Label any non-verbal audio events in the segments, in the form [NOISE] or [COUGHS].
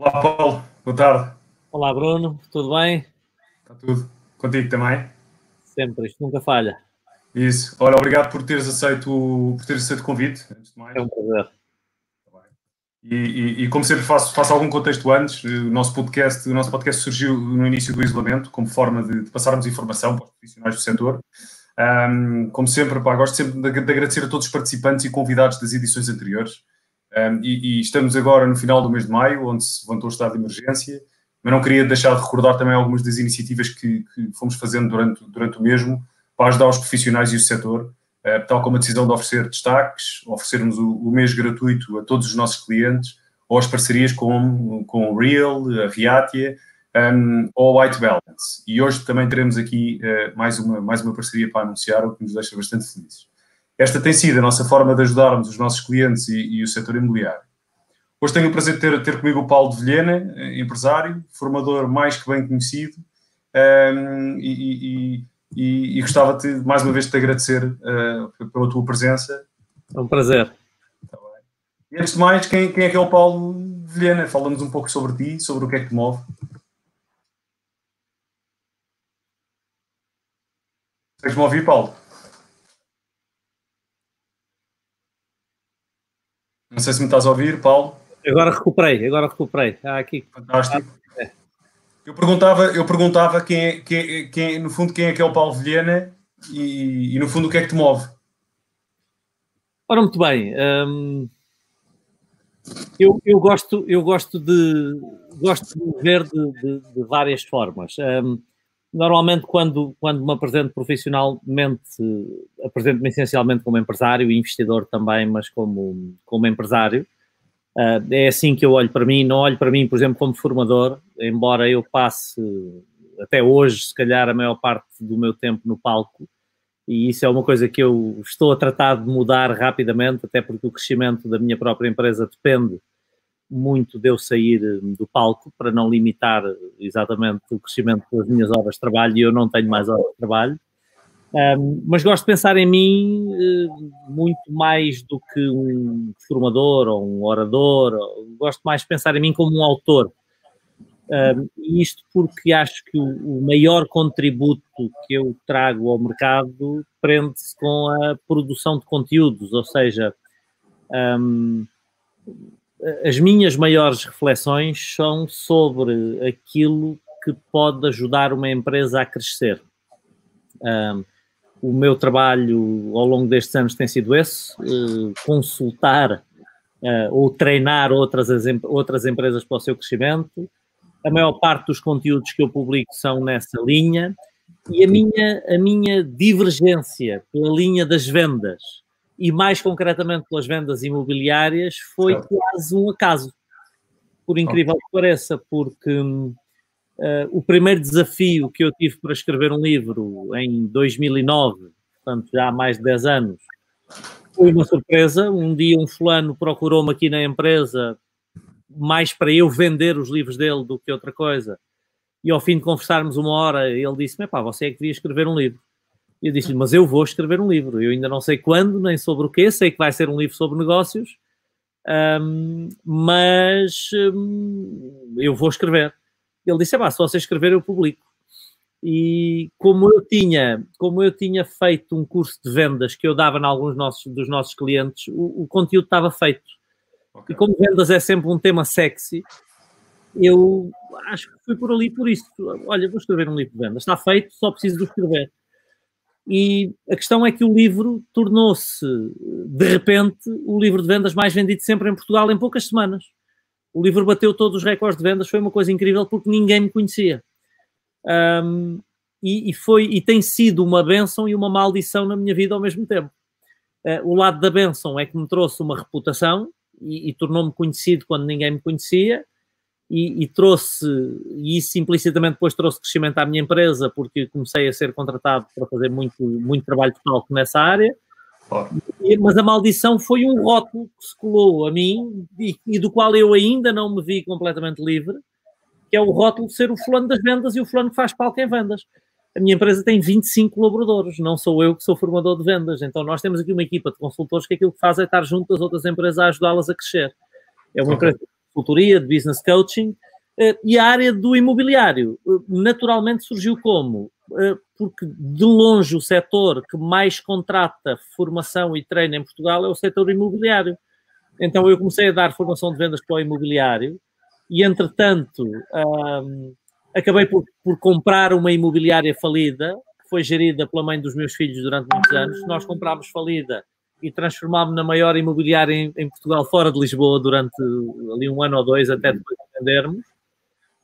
Olá, Paulo. Boa tarde. Olá, Bruno. Tudo bem? Está tudo. Contigo também? Sempre. Isto nunca falha. Isso. Olha, obrigado por teres aceito, por teres aceito o convite, antes de mais. É um prazer. E, e, e, como sempre faço, faço algum contexto antes, o nosso podcast, o nosso podcast surgiu no início do isolamento, como forma de, de passarmos informação para os profissionais do setor. Um, como sempre, pá, gosto sempre de, de, agradecer a todos os participantes e convidados das edições anteriores. Um, e, e, estamos agora no final do mês de maio, onde se levantou o estado de emergência, mas não queria deixar de recordar também algumas das iniciativas que, que fomos fazendo durante, durante o mesmo para ajudar os profissionais e o setor eh, tal como a decisão de oferecer destaques, oferecermos o, o mês gratuito a todos os nossos clientes, ou as parcerias com, com o Real, a Viatia um, ou a White Balance. E hoje também teremos aqui uh, mais, uma, mais uma parceria para anunciar, o que nos deixa bastante felizes. Esta tem sido a nossa forma de ajudarmos os nossos clientes e, e o setor imobiliário. Hoje tenho o prazer de ter, ter comigo o Paulo de Vilhena, eh, empresário, formador mais que bem conhecido, um, e, e, e, e gostava de, mais uma vez de te agradecer uh, pela tua presença. É um prazer. Tá e antes de mais, quem, quem é que é o Paulo Vilhena? Fala-nos um pouco sobre ti, sobre o que é que te move. Consegues-me ouvir, Paulo? Não sei se me estás a ouvir, Paulo. Agora recuperei, agora recuperei. Ah, aqui. Fantástico. Eu perguntava, eu perguntava quem, é, quem, quem, no fundo, quem é que é o Paulo Vilhena e, e, no fundo, o que é que te move? Ora, muito bem. Hum, eu, eu, gosto, eu gosto de gosto de ver de, de, de várias formas. Hum, normalmente, quando, quando me apresento profissionalmente, apresento-me essencialmente como empresário e investidor também, mas como, como empresário. Uh, é assim que eu olho para mim, não olho para mim, por exemplo, como formador, embora eu passe até hoje, se calhar, a maior parte do meu tempo no palco, e isso é uma coisa que eu estou a tratar de mudar rapidamente, até porque o crescimento da minha própria empresa depende muito de eu sair do palco para não limitar exatamente o crescimento das minhas horas de trabalho e eu não tenho mais horas de trabalho. Um, mas gosto de pensar em mim uh, muito mais do que um formador ou um orador. Gosto mais de pensar em mim como um autor. Um, isto porque acho que o, o, maior contributo que eu trago ao mercado prende-se com a produção de conteúdos, ou seja, um, as minhas maiores reflexões são sobre aquilo que pode ajudar uma empresa a crescer. Um, o meu trabalho ao longo destes anos tem sido esse: uh, consultar uh, ou treinar outras, outras empresas para o seu crescimento. A maior parte dos conteúdos que eu publico são nessa linha. E a minha, a minha divergência pela linha das vendas, e mais concretamente pelas vendas imobiliárias, foi quase um acaso. Por incrível que pareça, porque Uh, o primeiro desafio que eu tive para escrever um livro em 2009, portanto já há mais de 10 anos, foi uma surpresa. Um dia um fulano procurou-me aqui na empresa mais para eu vender os livros dele do que outra coisa. E ao fim de conversarmos uma hora, ele disse-me, pá, você é que devia escrever um livro. E eu disse-lhe, mas eu vou escrever um livro. Eu ainda não sei quando, nem sobre o quê, sei que vai ser um livro sobre negócios, um, mas um, eu vou escrever. Ele disse: se você escrever, eu publico. E como eu tinha, como eu tinha feito um curso de vendas que eu dava em alguns nossos, dos nossos clientes, o, o conteúdo estava feito. Okay. E como vendas é sempre um tema sexy, eu acho que fui por ali por isso. Olha, vou escrever um livro de vendas. Está feito, só preciso de escrever. E a questão é que o livro tornou-se, de repente, o livro de vendas mais vendido sempre em Portugal em poucas semanas. O livro bateu todos os recordes de vendas, foi uma coisa incrível porque ninguém me conhecia. Um, e, e, foi e tem sido uma benção e uma maldição na minha vida ao mesmo tempo. Uh, o lado da benção é que me trouxe uma reputação e, e tornou-me conhecido quando ninguém me conhecia e, e, trouxe, e isso implicitamente depois trouxe crescimento à minha empresa porque comecei a ser contratado para fazer muito, muito trabalho de palco nessa área mas a maldição foi um rótulo que se colou a mim e, e, do qual eu ainda não me vi completamente livre, que é o rótulo de ser o fulano das vendas e o fulano que faz palco em vendas. A minha empresa tem 25 colaboradores, não sou eu que sou formador de vendas. Então nós temos aqui uma equipa de consultores que aquilo que faz é estar junto das outras empresas a ajudá-las a crescer. É uma okay. empresa consultoria, de business coaching, e a área do imobiliário naturalmente surgiu como? Porque de longe o setor que mais contrata formação e treino em Portugal é o setor imobiliário. Então eu comecei a dar formação de vendas para o imobiliário e, entretanto, um, acabei por, por, comprar uma imobiliária falida, que foi gerida pela mãe dos meus filhos durante muitos anos. Nós comprámos falida e transformámos na maior imobiliária em, em, Portugal, fora de Lisboa, durante ali um ano ou dois, até depois de vendermos.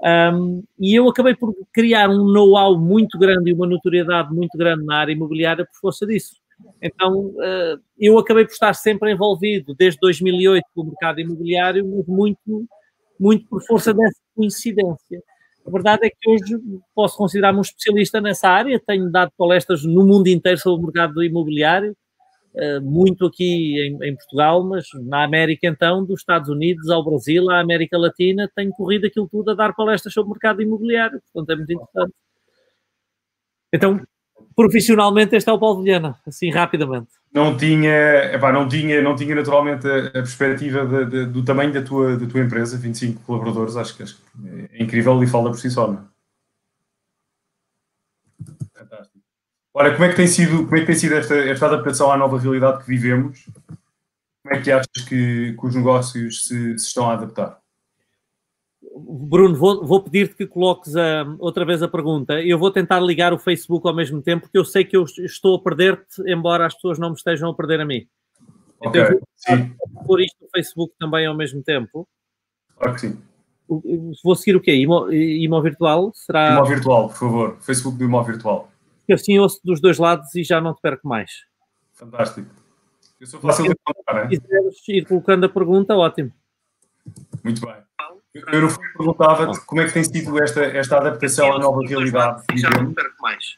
Um, e eu acabei por criar um know-how muito grande e uma notoriedade muito grande na área imobiliária por força disso. Então, uh, eu acabei por estar sempre envolvido, desde 2008, com o mercado imobiliário, mas muito muito por força dessa coincidência. A verdade é que hoje posso considerar-me um especialista nessa área, tenho dado palestras no mundo inteiro sobre o mercado imobiliário, muito aqui em, em, Portugal, mas na América então, dos Estados Unidos ao Brasil, à América Latina, tenho corrido aquilo tudo a dar palestras sobre o mercado imobiliário, portanto é muito interessante. Então, profissionalmente, este é o Paulo Vilhena, assim rapidamente não tinha, epá, não tinha, não tinha naturalmente a, a perspectiva de, de, do tamanho da tua, da tua empresa, 25 colaboradores, acho que, acho que é incrível e fala por si só, não é? Fantástico. Ora, como é que tem sido, como é que tem sido esta, esta adaptação à nova realidade que vivemos? Como é que achas que, que os negócios se, se estão a adaptar? Bruno, vou, vou pedir-te que coloques a, outra vez a pergunta. Eu vou tentar ligar o Facebook ao mesmo tempo, porque eu sei que eu estou a perder-te, embora as pessoas não me estejam a perder a mim. Ok, então, sim. Vou isto no Facebook também ao mesmo tempo. Claro que sim. Vou seguir o quê? Imo, Imo Virtual? Será... Imo Virtual, por favor. Facebook do Imo Virtual. Eu assim ouço dos dois lados e já não te perco mais. Fantástico. Eu sou fácil de encontrar, Se quiseres ir colocando a pergunta, ótimo. Muito bem. Eu perguntava-te como é que tem sido esta, esta adaptação à nova realidade. Já não perco mais.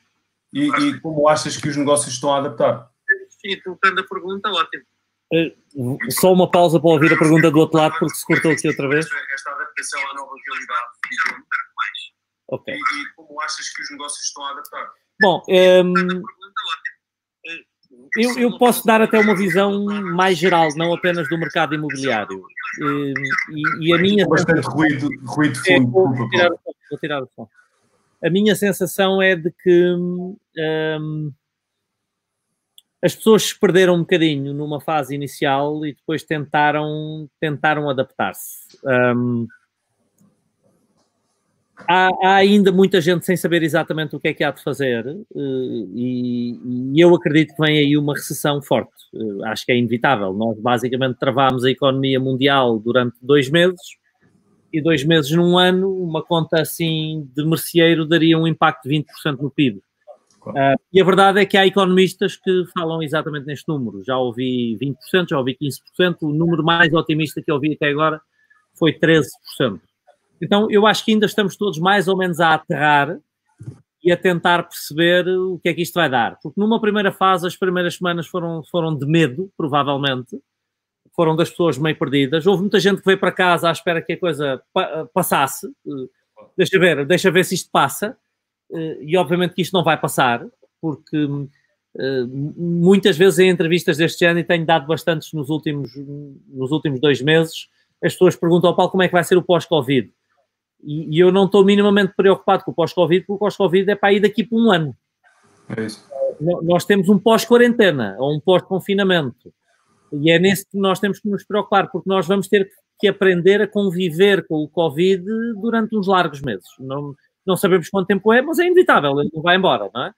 E, e, como achas que os negócios estão a adaptar? Sim, colocando a pergunta, ótimo. Uh, só uma pausa para ouvir a pergunta do outro lado, porque se cortou aqui outra vez. Esta adaptação à nova realidade já não perco mais. Ok. E, e, como achas que os negócios estão a adaptar? Bom, um, ehm, eu, eu, posso dar até uma visão mais geral, não apenas do mercado imobiliário. E, e, a minha. Bastante ruído, ruído de fundo. É, vou, tirar o som, vou tirar o som. A minha sensação é de que um, as pessoas se perderam um bocadinho numa fase inicial e depois tentaram, tentaram adaptar-se. Um, há, há, ainda muita gente sem saber exatamente o que é que há de fazer eh, e, e eu acredito que vem aí uma recessão forte. Eh, acho que é inevitável. Nós basicamente travámos a economia mundial durante dois meses e dois meses num ano, uma conta assim de merceeiro daria um impacto de 20% no PIB. Uh, e a verdade é que há economistas que falam exatamente neste número. Já ouvi 20%, já ouvi 15%. O número mais otimista que eu ouvi até agora foi 13%. Então, eu acho que ainda estamos todos mais ou menos a aterrar e a tentar perceber o que é que isto vai dar. Porque numa primeira fase, as primeiras semanas foram, foram de medo, provavelmente, foram das pessoas meio perdidas. Houve muita gente que veio para casa à espera que a coisa passasse. Deixa ver, deixa ver se isto passa. E obviamente que isto não vai passar, porque muitas vezes em entrevistas deste ano, e tenho dado bastantes nos últimos, nos últimos dois meses, as pessoas perguntam ao Paulo como é que vai ser o pós-Covid. E, e eu não estou minimamente preocupado com o pós-Covid, porque o pós-Covid é para ir daqui por um ano. É isso. Nós temos um pós-quarentena ou um pós-confinamento. E é nesse que nós temos que nos preocupar, porque nós vamos ter que aprender a conviver com o Covid durante uns largos meses. Não, não sabemos quanto tempo é, mas é inevitável, ele não vai embora, não é?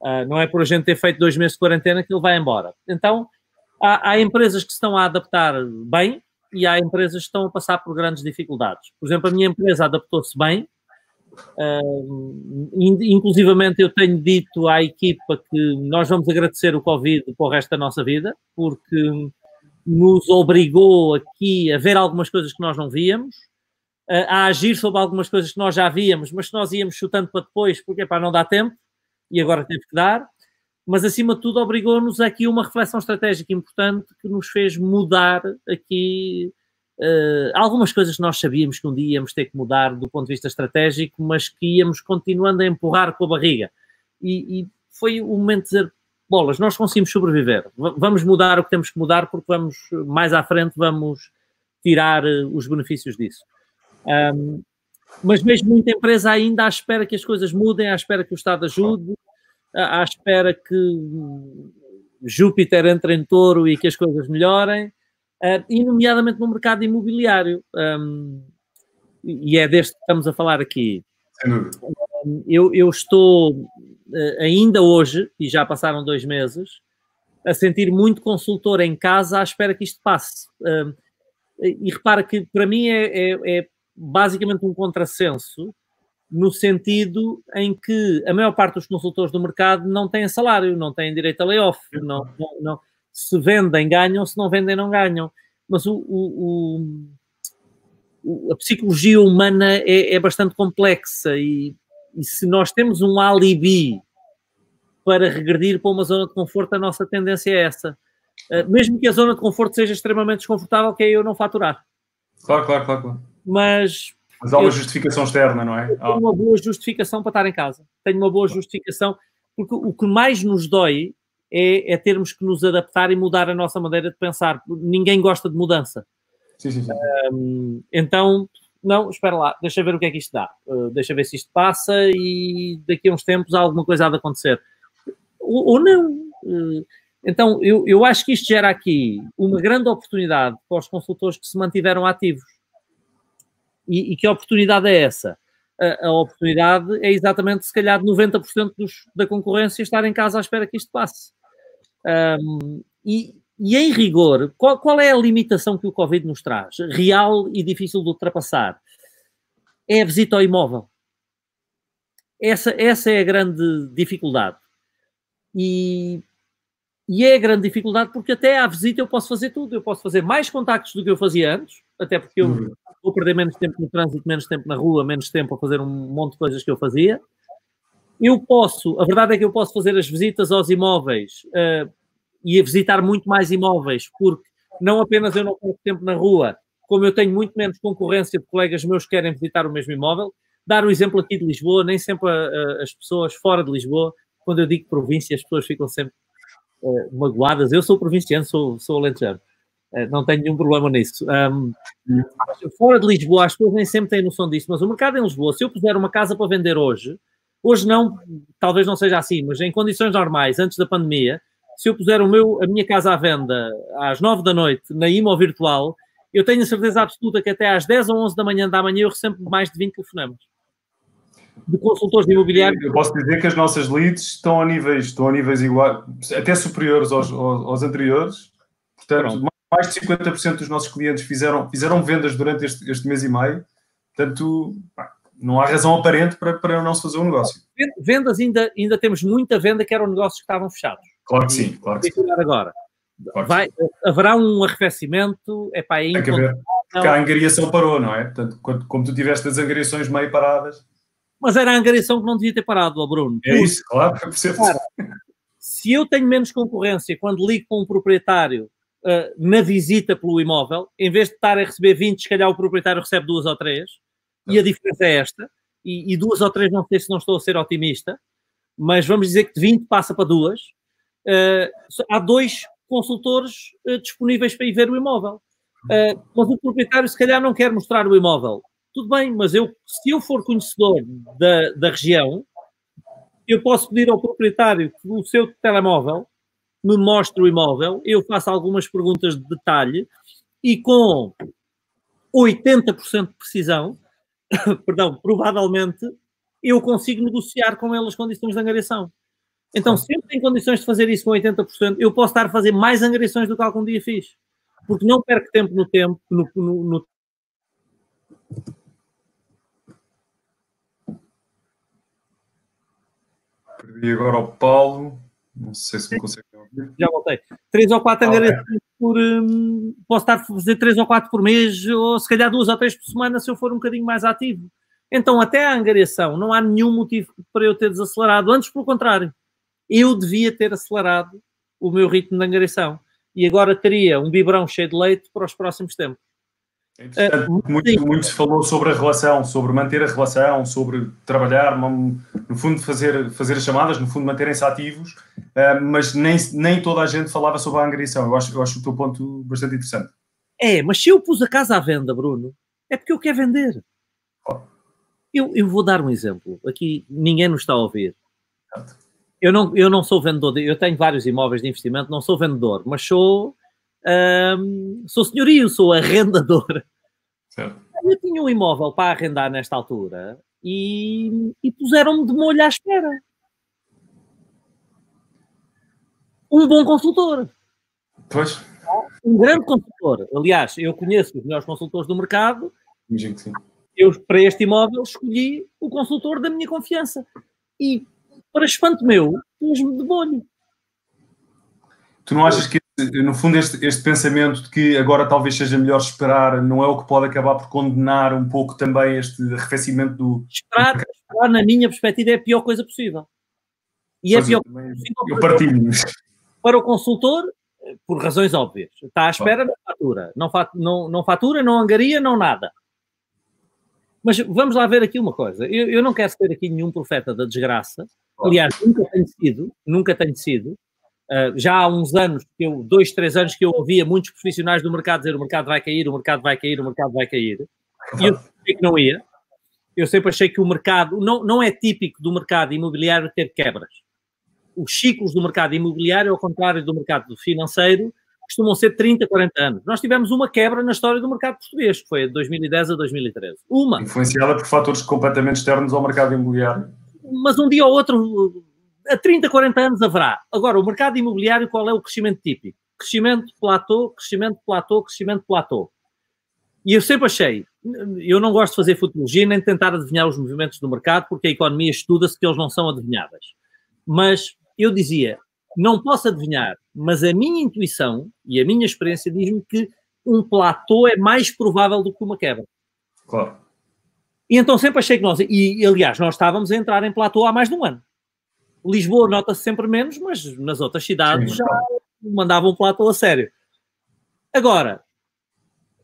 Uh, não é por a gente ter feito dois meses de quarentena que ele vai embora. Então, há, há empresas que se estão a adaptar bem, e há empresas que estão a passar por grandes dificuldades. Por exemplo, a minha empresa adaptou-se bem, uh, inclusivamente eu tenho dito à equipa que nós vamos agradecer o Covid para o resto da nossa vida, porque nos obrigou aqui a ver algumas coisas que nós não víamos, a agir sobre algumas coisas que nós já víamos, mas que nós íamos chutando para depois, porque para não dar tempo, e agora teve que dar mas acima de tudo obrigou-nos aqui uma reflexão estratégica importante que nos fez mudar aqui uh, algumas coisas que nós sabíamos que um dia íamos ter que mudar do ponto de vista estratégico, mas que íamos continuando a empurrar com a barriga. E, e foi o momento de dizer, bolas, nós conseguimos sobreviver, vamos mudar o que temos que mudar porque vamos, mais à frente, vamos tirar os benefícios disso. Um, mas mesmo muita empresa ainda à espera que as coisas mudem, à espera que o Estado ajude, à espera que Júpiter entre em touro e que as coisas melhorem, uh, e nomeadamente no mercado imobiliário. Um, e é deste que estamos a falar aqui. Eu, eu estou uh, ainda hoje, e já passaram dois meses, a sentir muito consultor em casa à espera que isto passe. Uh, e repara que para mim é, é, é basicamente um contrassenso no sentido em que a maior parte dos consultores do mercado não têm salário, não têm direito a layoff, não, não, não se vendem, ganham, se não vendem, não ganham. Mas o, o, o, a psicologia humana é, é bastante complexa e, e, se nós temos um alibi para regredir para uma zona de conforto, a nossa tendência é essa. Uh, mesmo que a zona de conforto seja extremamente desconfortável, que é eu não faturar. Claro, claro, claro. claro. Mas mas há uma justificação externa, não é? Tenho uma boa justificação para estar em casa. Tenho uma boa justificação, porque o que mais nos dói é, é, termos que nos adaptar e mudar a nossa maneira de pensar. Ninguém gosta de mudança. Sim, sim, sim. Um, então, não, espera lá, deixa ver o que é que isto dá. Uh, deixa ver se isto passa e daqui a uns tempos alguma coisa há de acontecer. Ou, ou não. Uh, então, eu, eu acho que isto gera aqui uma grande oportunidade para os consultores que se mantiveram ativos. E, e que oportunidade é essa? A, a, oportunidade é exatamente, se calhar, 90% dos, da concorrência estar em casa à espera que isto passe. Um, e, e, em rigor, qual, qual, é a limitação que o Covid nos traz? Real e difícil de ultrapassar? É a visita ao imóvel. Essa, essa é a grande dificuldade. E, e é a grande dificuldade porque até à visita eu posso fazer tudo. Eu posso fazer mais contactos do que eu fazia antes, até porque eu uhum. vou perder menos tempo no trânsito, menos tempo na rua, menos tempo a fazer um monte de coisas que eu fazia. Eu posso, a verdade é que eu posso fazer as visitas aos imóveis uh, e a visitar muito mais imóveis, porque não apenas eu não tenho tempo na rua, como eu tenho muito menos concorrência de colegas meus que querem visitar o mesmo imóvel. Dar o exemplo aqui de Lisboa, nem sempre uh, as pessoas fora de Lisboa, quando eu digo província, as pessoas ficam sempre uh, magoadas. Eu sou provinciano, sou, sou alentejano. Uh, não tenho nenhum problema nisso. Um, fora de Lisboa, as pessoas nem sempre têm noção disso, mas o mercado em Lisboa, se eu puser uma casa para vender hoje, hoje não, talvez não seja assim, mas em condições normais, antes da pandemia, se eu puser o meu, a minha casa à venda às 9 da noite na IMO virtual, eu tenho a certeza absoluta que até às 10 ou 11 da manhã da manhã eu recebo mais de 20 telefonemas de consultores de imobiliário. Eu posso dizer que as nossas leads estão a níveis, estão a níveis iguais, até superiores aos, aos, aos anteriores. Portanto, Pronto. mais de 50% dos nossos clientes fizeram, fizeram vendas durante este, este mês e meio. Portanto, não há razão aparente para, para não se fazer um negócio. Vendas ainda, ainda temos muita venda que eram negócios que estavam fechados. Claro que sim, claro que sim. agora. Claro Vai, haverá um arrefecimento, é para aí. Tem que haver. Porque a angariação parou, não é? Portanto, como tu tiveste as angariações meio paradas, mas era a angariação que não devia ter parado, ó Bruno. É isso, claro, percebo. Cara, se eu tenho menos concorrência quando ligo com um proprietário uh, na visita pelo imóvel, em vez de estar a receber 20, se calhar o proprietário recebe duas ou três, e a diferença é esta, e, e, duas ou três não sei se não estou a ser otimista, mas vamos dizer que de 20 passa para duas, uh, há dois consultores uh, disponíveis para ir ver o imóvel. mas o proprietário se calhar não quer mostrar o imóvel tudo bem, mas eu, se eu for conhecedor da, da região, eu posso pedir ao proprietário que o seu telemóvel me mostre o imóvel, eu faço algumas perguntas de detalhe e com 80% de precisão, [COUGHS] perdão, provavelmente eu consigo negociar com ele as condições de angariação. Então, se eu tenho condições de fazer isso com 80%, eu posso estar a fazer mais angariações do que algum dia fiz. Porque não perco tempo no tempo, no, no, no Perdi agora o Paulo. Não sei se me consegue ouvir. Já voltei. Três ou quatro angariações okay. por. Um, posso estar a fazer três ou quatro por mês, ou se calhar duas ou três por semana, se eu for um bocadinho mais ativo. Então, até a angariação, não há nenhum motivo para eu ter desacelerado. Antes, pelo contrário, eu devia ter acelerado o meu ritmo de angariação. E agora teria um biberão cheio de leite para os próximos tempos. É uh, muito, muito se falou sobre a relação, sobre manter a relação, sobre trabalhar, no fundo fazer, fazer as chamadas, no fundo manterem-se ativos, uh, mas nem, nem toda a gente falava sobre a angariação. Eu acho, eu acho o teu ponto bastante interessante. É, mas se eu pus a casa à venda, Bruno, é porque eu quero vender. Eu, eu vou dar um exemplo. Aqui ninguém nos está a ouvir. Eu não, eu não sou vendedor, de, eu tenho vários imóveis de investimento, não sou vendedor, mas sou, hum, sou senhorio, sou arrendador. Certo. Eu tinha um imóvel para arrendar nesta altura e, e puseram-me de molho à espera. Um bom consultor. Pois. Um grande consultor. Aliás, eu conheço os melhores consultores do mercado. Imagino que sim. Eu, para este imóvel, escolhi o consultor da minha confiança. E, para espanto meu, pus-me de molho. Tu não achas que, no fundo, este, este pensamento de que agora talvez seja melhor esperar não é o que pode acabar por condenar um pouco também este arrefecimento do. Esperar, esperar na minha perspectiva, é a pior coisa possível. E é a pior coisa possível. Eu partilho. Para o consultor, por razões óbvias. Está à espera, não fatura. Não, não, não fatura, não angaria, não nada. Mas vamos lá ver aqui uma coisa. Eu, eu não quero ser aqui nenhum profeta da desgraça. Aliás, nunca tenho sido, nunca tenho sido. Uh, já há uns anos, que eu, dois, três anos que eu ouvia muitos profissionais do mercado dizer o mercado vai cair, o mercado vai cair, o mercado vai cair. E eu [LAUGHS] sei que não ia. Eu sempre achei que o mercado, não, não é típico do mercado imobiliário ter quebras. Os ciclos do mercado imobiliário, ao contrário do mercado financeiro, costumam ser 30, 40 anos. Nós tivemos uma quebra na história do mercado português, que foi de 2010 a 2013. Uma. Influenciada por fatores completamente externos ao mercado imobiliário. Mas um dia ou outro a 30, 40 anos haverá. Agora, o mercado imobiliário, qual é o crescimento típico? Crescimento platô, crescimento platô, crescimento platô. E eu sempre achei, eu não gosto de fazer futurologia nem de tentar adivinhar os movimentos do mercado, porque a economia estuda-se que eles não são adivinháveis. Mas eu dizia, não posso adivinhar, mas a minha intuição e a minha experiência diz-me que um platô é mais provável do que uma quebra. Claro. E então sempre achei que nós, e aliás, nós estávamos a entrar em platô há mais de um ano. Lisboa nota-se sempre menos, mas nas outras cidades Sim, já mandavam um platô a sério. Agora,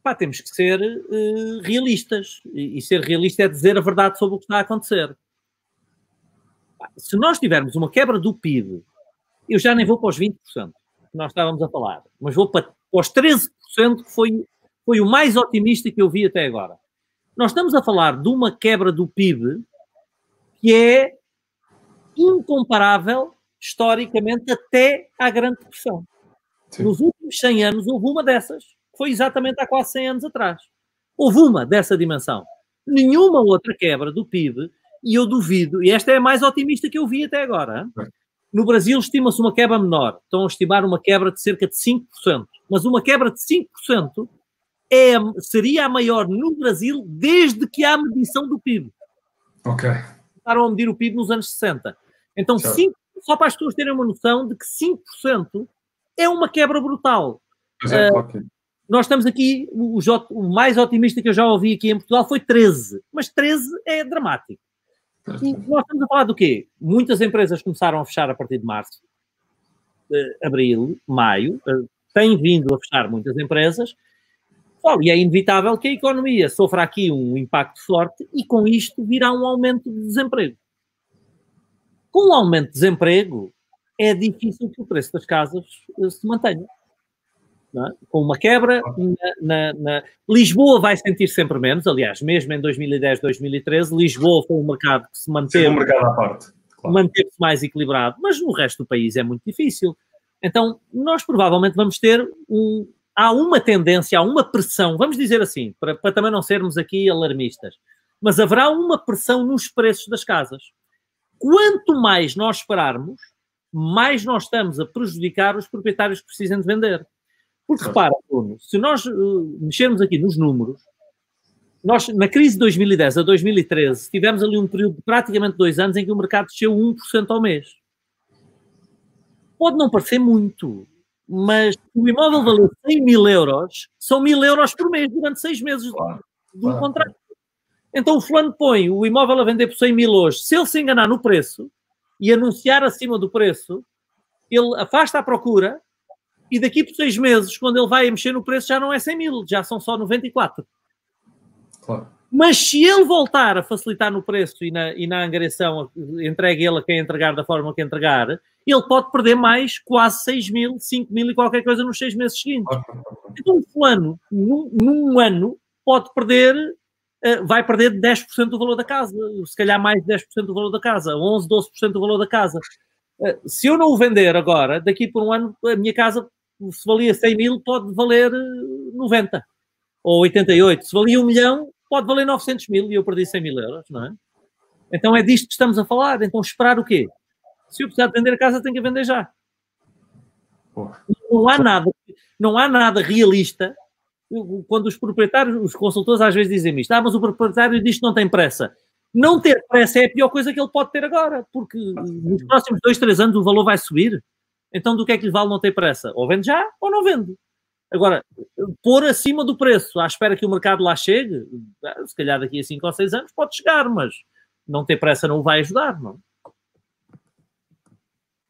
pá, temos que ser uh, realistas. E, e, ser realista é dizer a verdade sobre o que está a acontecer. se nós tivermos uma quebra do PIB, eu já nem vou para os 20% que nós estávamos a falar, mas vou para, para os 13% que foi, foi o mais otimista que eu vi até agora. Nós estamos a falar de uma quebra do PIB que é incomparável historicamente até à Grande Depressão. Sim. Nos últimos 100 anos houve uma dessas, que foi exatamente há quase 100 anos atrás. Houve uma dessa dimensão. Nenhuma outra quebra do PIB, e eu duvido, e esta é a mais otimista que eu vi até agora. No Brasil estima-se uma quebra menor, estão a estimar uma quebra de cerca de 5%, mas uma quebra de 5% é, seria a maior no Brasil desde que há medição do PIB. Ok. Começaram a medir o PIB nos anos 60. Então, cinco, só para as pessoas terem uma noção de que 5% é uma quebra brutal. Uh, okay. Nós estamos aqui, o, o, mais otimista que eu já ouvi aqui em Portugal foi 13, mas 13 é dramático. E nós estamos a falar do quê? Muitas empresas começaram a fechar a partir de março, uh, abril, maio, uh, têm vindo a fechar muitas empresas, oh, e é inevitável que a economia sofra aqui um impacto forte e com isto virá um aumento de desemprego. Com o aumento de desemprego, é difícil que o preço das casas eh, se mantenha. É? Com uma quebra, na, na, na, Lisboa vai sentir sempre menos. Aliás, mesmo em 2010, 2013, Lisboa foi um mercado que se manteve. um mercado à parte. Claro. Manteve-se mais equilibrado, mas no resto do país é muito difícil. Então, nós provavelmente vamos ter um. Há uma tendência, há uma pressão, vamos dizer assim, para, para também não sermos aqui alarmistas, mas haverá uma pressão nos preços das casas quanto mais nós esperarmos, mais nós estamos a prejudicar os proprietários que precisam de vender. Porque repara, Bruno, se nós uh, mexermos aqui nos números, nós, na crise de 2010 a 2013, tivemos ali um período de praticamente dois anos em que o mercado desceu 1% ao mês. Pode não parecer muito, mas o imóvel valeu 100 mil euros, são mil euros por mês durante seis meses claro, um claro. contrato. Então o fulano põe o imóvel a vender por 100 mil hoje. Se ele se enganar no preço e anunciar acima do preço, ele afasta a procura e daqui por seis meses, quando ele vai mexer no preço, já não é 100 mil, já são só 94. Claro. Mas se ele voltar a facilitar no preço e na, e na angariação, entregue ele a quem entregar da forma que entregar, ele pode perder mais quase 6 mil, 5 mil e qualquer coisa nos seis meses seguintes. Então, um fulano, num, num ano, pode perder, uh, vai perder 10% do valor da casa, se calhar mais de 10% do valor da casa, 11, 12% do valor da casa. Uh, se eu não o vender agora, daqui por um ano, a minha casa, se valia 100 mil, pode valer 90 eh, ou 88. Se valia um milhão, pode valer 900 mil e eu perdi 100 mil euros, não é? Então é disto que estamos a falar. Então esperar o quê? Se eu precisar de vender a casa, tenho que vender já. Não há nada, não há nada realista. Quando os proprietários, os consultores às vezes dizem isto, ah, mas o proprietário diz que não tem pressa. Não ter pressa é a pior coisa que ele pode ter agora, porque nos próximos dois, três anos o valor vai subir. Então, do que é que lhe vale não ter pressa? Ou vende já ou não vende. Agora, pôr acima do preço, à espera que o mercado lá chegue, se calhar daqui a 5 ou 6 anos pode chegar, mas não ter pressa não o vai ajudar, não?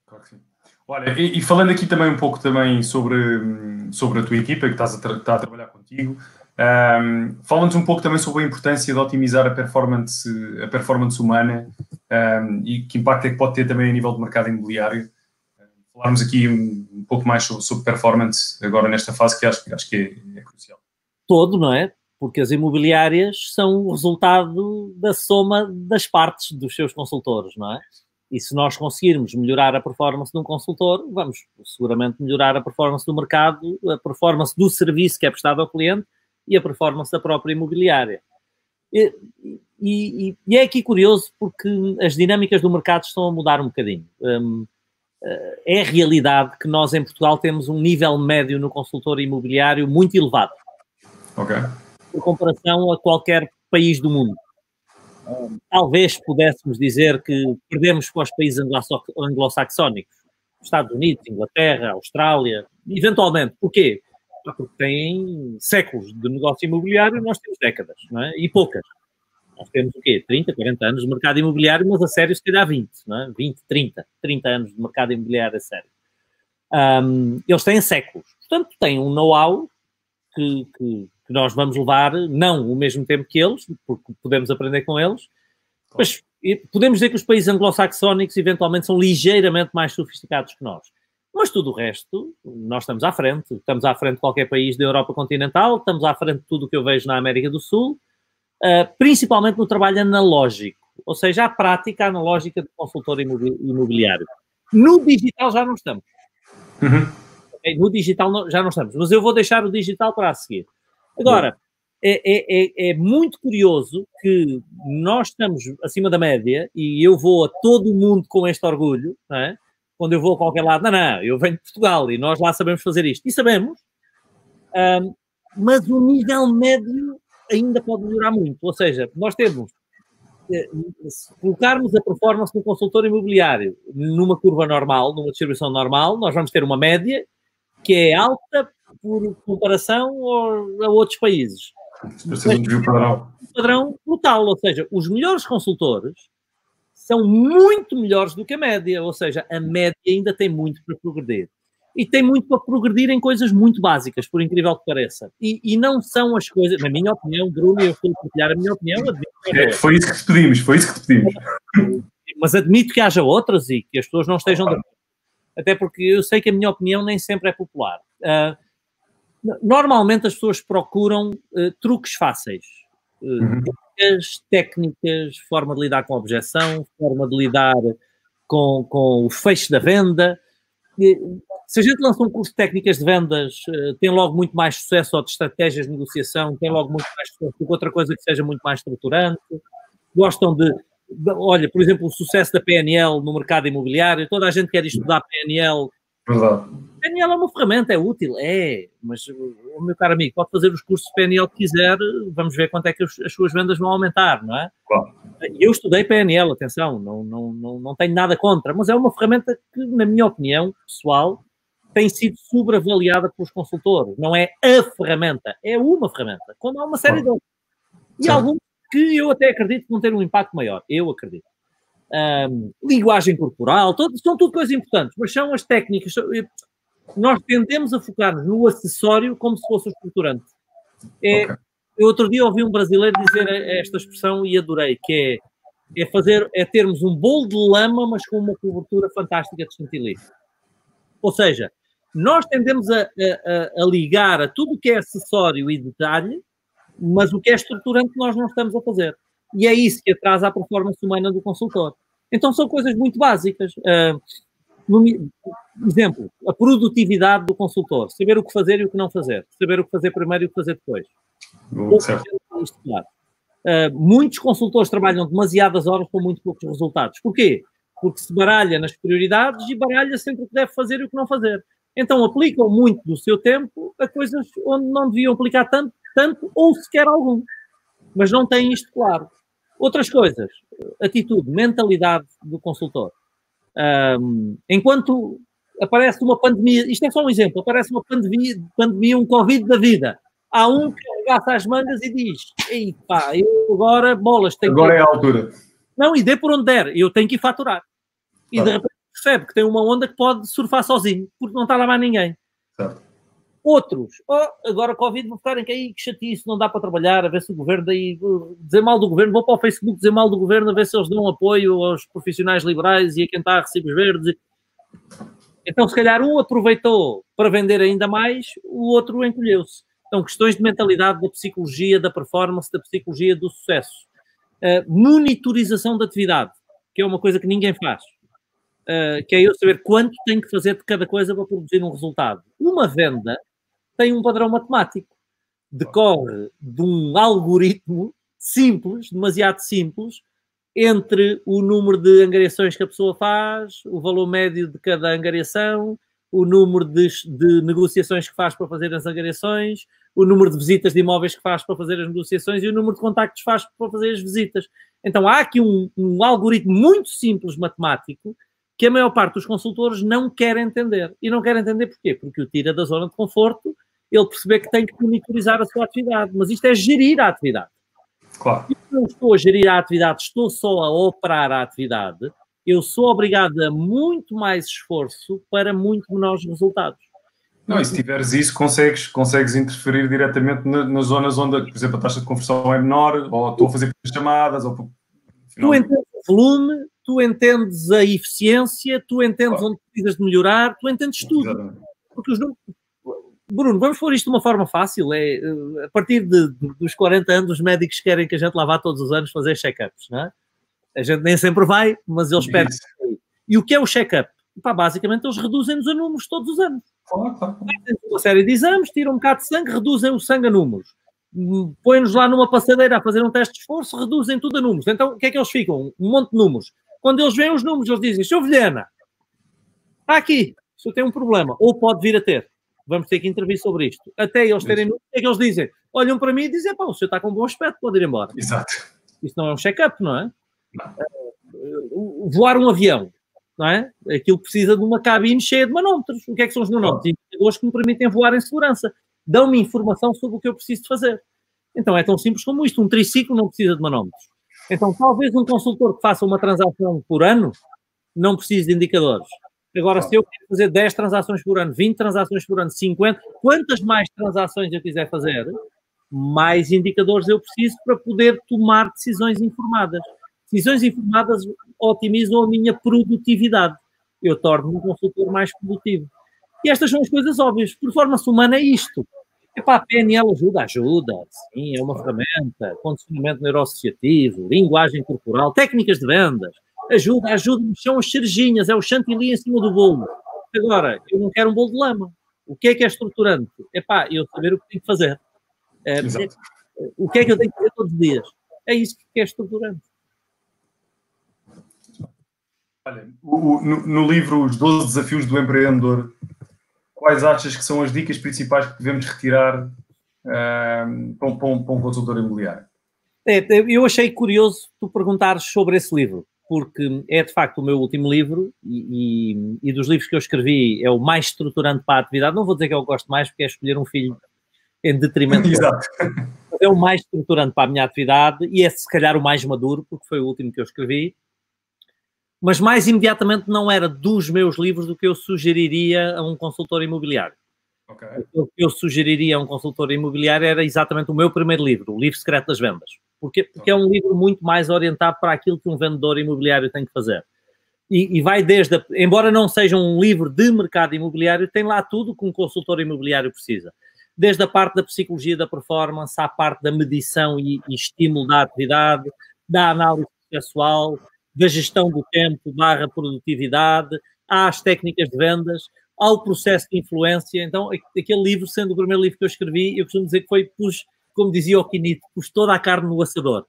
Claro que sim. Olha, e, e, falando aqui também um pouco também sobre, sobre a tua equipa que estás a, está a trabalhar contigo, um, fala-nos um pouco também sobre a importância de otimizar a performance, a performance humana um, e que impacto é que pode ter também a nível do mercado imobiliário falarmos aqui um, um pouco mais sobre, sobre, performance agora nesta fase que acho, acho que é, é crucial. Todo, não é? Porque as imobiliárias são o resultado da soma das partes dos seus consultores, não é? E se nós conseguirmos melhorar a performance de um consultor, vamos seguramente melhorar a performance do mercado, a performance do serviço que é prestado ao cliente e a performance da própria imobiliária. E, e, e é aqui curioso porque as dinâmicas do mercado estão a mudar um bocadinho. Um, é realidade que nós em Portugal temos um nível médio no consultor imobiliário muito elevado. Ok. Por comparação a qualquer país do mundo. Talvez pudéssemos dizer que perdemos para os países anglo-saxónicos, Estados Unidos, Inglaterra, Austrália, eventualmente. Porquê? Porque têm séculos de negócio imobiliário e nós temos décadas, não é? E poucas. Nós temos o quê? 30, 40 anos de mercado imobiliário, mas a sério se calhar 20, não é? 20, 30, 30 anos de mercado imobiliário a sério. Um, eles têm séculos. Portanto, têm um know-how que, que, que, nós vamos levar, não o mesmo tempo que eles, porque podemos aprender com eles, mas podemos dizer que os países anglo-saxónicos eventualmente são ligeiramente mais sofisticados que nós. Mas tudo o resto, nós estamos à frente. Estamos à frente de qualquer país da Europa continental, estamos à frente de tudo o que eu vejo na América do Sul, uh, principalmente no trabalho analógico, ou seja, a prática analógica do consultor imobiliário. No digital já não estamos. Uhum. No digital já não estamos, mas eu vou deixar o digital para a seguir. Agora, é, é, é, é, muito curioso que nós estamos acima da média e eu vou a todo o mundo com este orgulho, não é? quando eu vou a qualquer lado, não, não, eu venho de Portugal e nós lá sabemos fazer isto. E sabemos, um, mas o nível médio ainda pode melhorar muito. Ou seja, nós temos, eh, se colocarmos a performance do consultor imobiliário numa curva normal, numa distribuição normal, nós vamos ter uma média que é alta por comparação a outros países. um padrão. Padrão brutal, ou seja, os melhores consultores são muito melhores do que a média, ou seja, a média ainda tem muito para progredir e tem muito para progredir em coisas muito básicas, por incrível que pareça. E, e não são as coisas, na minha opinião, Bruno, eu estou a partilhar a minha opinião. É, foi isso que te pedimos, foi isso que te pedimos. Mas admito que haja outras e que as pessoas não estejam de acordo. Até porque eu sei que a minha opinião nem sempre é popular. Uh, normalmente as pessoas procuram uh, truques fáceis. Uh, uhum. técnicas, forma de lidar com a objeção, forma de lidar com, com o fecho da venda se a gente lança um curso de técnicas de vendas, eh, tem logo muito mais sucesso ou de estratégias de negociação, tem logo muito mais sucesso do que outra coisa que seja muito mais estruturante. Gostam de, de, olha, por exemplo, o sucesso da PNL no mercado imobiliário, toda a gente quer estudar PNL. Verdade. PNL é uma ferramenta, é útil, é, mas o meu caro amigo pode fazer os cursos de PNL que quiser, vamos ver quanto é que as suas vendas vão aumentar, não é? Claro. Eu estudei PNL, atenção, não, não, não, não tenho nada contra, mas é uma ferramenta que, na minha opinião pessoal, tem sido sobreavaliada pelos consultores. Não é a ferramenta, é uma ferramenta, como há uma série de outras. E alguns que eu até acredito que vão ter um impacto maior. Eu acredito. Um, linguagem corporal, todo, são tudo coisas importantes, mas são as técnicas. Nós tendemos a focar-nos no acessório como se fosse o estruturante. É, okay. eu outro dia ouvi um brasileiro dizer esta expressão e adorei, que é, é fazer, é termos um bolo de lama, mas com uma cobertura fantástica de chantilly. Ou seja, nós tendemos a, a, a ligar a tudo o que é acessório e detalhe, mas o que é estruturante nós não estamos a fazer. E é isso que atrasa a performance humana do consultor. Então são coisas muito básicas. Uh, no, exemplo, a produtividade do consultor, saber o que fazer e o que não fazer, saber o que fazer primeiro e o que fazer depois. Claro. uh, muitos consultores trabalham demasiadas horas com muito poucos resultados. Porquê? Porque se baralha nas prioridades e baralha sempre o que deve fazer e o que não fazer. Então aplicam muito do seu tempo a coisas onde não deviam aplicar tanto, tanto ou sequer algum. Mas não têm isto claro. Outras coisas, atitude, mentalidade do consultor. Um, enquanto aparece uma pandemia, isto é só um exemplo, aparece uma pandemia, pandemia um Covid da vida. Há um que agaça as mangas e diz: Ei pá, eu agora bolas tenho Agora que... é a altura. Não, e dê por onde der, eu tenho que ir faturar. E de repente percebe que tem uma onda que pode surfar sozinho, porque não está lá mais ninguém. Certo. Outros, oh, agora Covid vou ficar em que aí que chatice, não dá para trabalhar, a ver se o governo daí, dizer mal do governo, vou para o Facebook dizer mal do governo, a ver se eles dão apoio aos profissionais liberais e a quem está a recibos verdes. Então, se calhar, um aproveitou para vender ainda mais, o outro encolheu-se. Então, questões de mentalidade, da psicologia, da performance, da psicologia do sucesso. Uh, monitorização da atividade, que é uma coisa que ninguém faz. Uh, que é eu saber quanto tenho que fazer de cada coisa para produzir um resultado. Uma venda tem um padrão matemático. Decorre de um algoritmo simples, demasiado simples, entre o número de angariações que a pessoa faz, o valor médio de cada angariação, o número de, de, negociações que faz para fazer as angariações, o número de visitas de imóveis que faz para fazer as negociações e o número de contactos que faz para fazer as visitas. Então há aqui um, um algoritmo muito simples matemático que a maior parte dos consultores não quer entender. E não quer entender porquê? Porque o tira da zona de conforto ele perceber que tem que monitorizar a sua atividade. Mas isto é gerir a atividade. Claro. Eu não estou a gerir a atividade, estou só a operar a atividade, eu sou obrigado a muito mais esforço para muito menores resultados. Não, e se tiveres isso, consegues, consegues interferir diretamente na, nas zonas onde, por exemplo, a taxa de conversão é menor, ou estou a fazer chamadas, ou... Tu entendes volume, tu entendes a eficiência, tu entendes claro. onde precisas de melhorar, tu entendes tudo. Exatamente. Porque os números, Bruno, vamos pôr isto de uma forma fácil. É, eh, a partir de, dos 40 anos, os médicos querem que a gente lá vá todos os anos fazer check-ups, não é? A gente nem sempre vai, mas eles pedem. E o que é o check-up? basicamente, eles reduzem-nos a números todos os anos. Claro, claro. Uma série de exames, tiram um bocado de sangue, reduzem o sangue a números. Põem-nos lá numa passadeira a fazer um teste de esforço, reduzem tudo a números. Então, o que é que eles ficam? Um monte de números. Quando eles veem os números, eles dizem: Sr. Vilhena, está aqui, o senhor tem um problema, ou pode vir a ter vamos ter que intervir sobre isto. Até eles terem. O que é que eles dizem? Olham para mim e dizem: pá, o senhor está com um bom aspecto, pode ir embora. Exato. Isso não é um check-up, não é? Não. Uh, voar um avião, não é? Aquilo precisa de uma cabine cheia de manómetros. O que é que são os manómetros? Indicadores que me permitem voar em segurança. Dão-me informação sobre o que eu preciso fazer. Então é tão simples como isto. Um triciclo não precisa de manómetros. Então, talvez um consultor que faça uma transação por ano não precise de indicadores. Agora, se eu quero fazer 10 transações por ano, 20 transações por ano, 50, quantas mais transações eu quiser fazer, mais indicadores eu preciso para poder tomar decisões informadas. Decisões informadas otimizam a minha produtividade. Eu torno-me um consultor mais produtivo. E estas são as coisas óbvias. Performance humana é isto. Epá, a PNL ajuda? Ajuda, sim, é uma ferramenta. Condicionamento neuroassociativo, linguagem corporal, técnicas de vendas ajuda, ajuda, são as cerejinhas, é o chantilly em cima do bolo. Agora, eu não quero um bolo de lama. O que é que é estruturante? É pá, eu saber o que tenho que fazer. É, o que é que eu tenho que fazer todos os dias? É isso que é estruturante. Olha, o, no, no, livro Os 12 Desafios do Empreendedor, quais achas que são as dicas principais que devemos retirar para, um, para, um, para um consultor imobiliário? É, eu achei curioso tu perguntares sobre esse livro, porque é de facto o meu último livro e, e, e, dos livros que eu escrevi é o mais estruturante para a atividade. Não vou dizer que eu gosto mais, porque é escolher um filho em detrimento. [LAUGHS] Exato. É o mais estruturante para a minha atividade e é se calhar o mais maduro, porque foi o último que eu escrevi. Mas mais imediatamente não era dos meus livros do que eu sugeriria a um consultor imobiliário. Okay. O que eu sugeriria a um consultor imobiliário era exatamente o meu primeiro livro, o Livro Secreto das Vendas. Porque, porque é um livro muito mais orientado para aquilo que um vendedor imobiliário tem que fazer. E, e vai desde, a, embora não seja um livro de mercado imobiliário, tem lá tudo que um consultor imobiliário precisa. Desde a parte da psicologia da performance, à parte da medição e, e estímulo da atividade, da análise processual, da gestão do tempo barra produtividade, às técnicas de vendas, ao processo de influência. Então, aquele livro, sendo o primeiro livro que eu escrevi, eu costumo dizer que foi, pus, como dizia o Quinito, pus toda a carne no assador.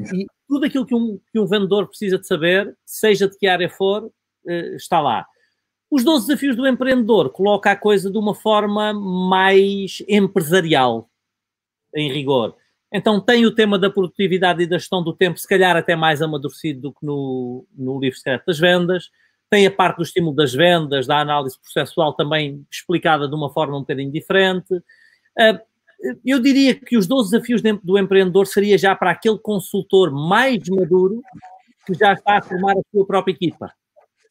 E tudo aquilo que um, que um vendedor precisa de saber, seja de que área for, eh, está lá. Os 12 desafios do empreendedor coloca a coisa de uma forma mais empresarial, em rigor. Então tem o tema da produtividade e da gestão do tempo, se calhar até mais amadurecido do que no, no livro secreto das vendas tem a parte do estímulo das vendas, da análise processual também explicada de uma forma um bocadinho diferente. Ah, eu diria que os 12 desafios do empreendedor seria já para aquele consultor mais maduro que já está a formar a sua própria equipa.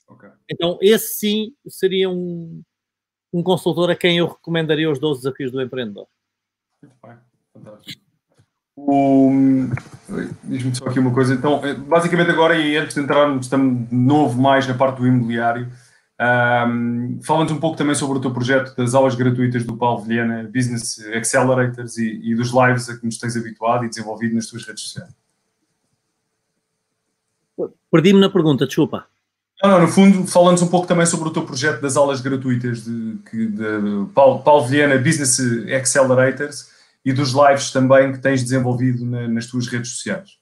Okay. Então, esse sim seria um, um consultor a quem eu recomendaria os 12 desafios do empreendedor. Muito bem, fantástico. Diz-me só aqui uma coisa. Então, eh, basicamente, agora, e antes de entrarmos de novo mais na parte do imobiliário, um, fala-nos um pouco também sobre o teu projeto das aulas gratuitas do Paulo Vilhena, Business Accelerators e, e, dos lives a que nos tens habituado e desenvolvido nas tuas redes sociais. Perdi-me na pergunta, desculpa. Não, não, no fundo, fala-nos um pouco também sobre o teu projeto das aulas gratuitas de, de, de Paulo, Paulo Vilhena, Business Accelerators e dos lives também que tens desenvolvido na, nas tuas redes sociais?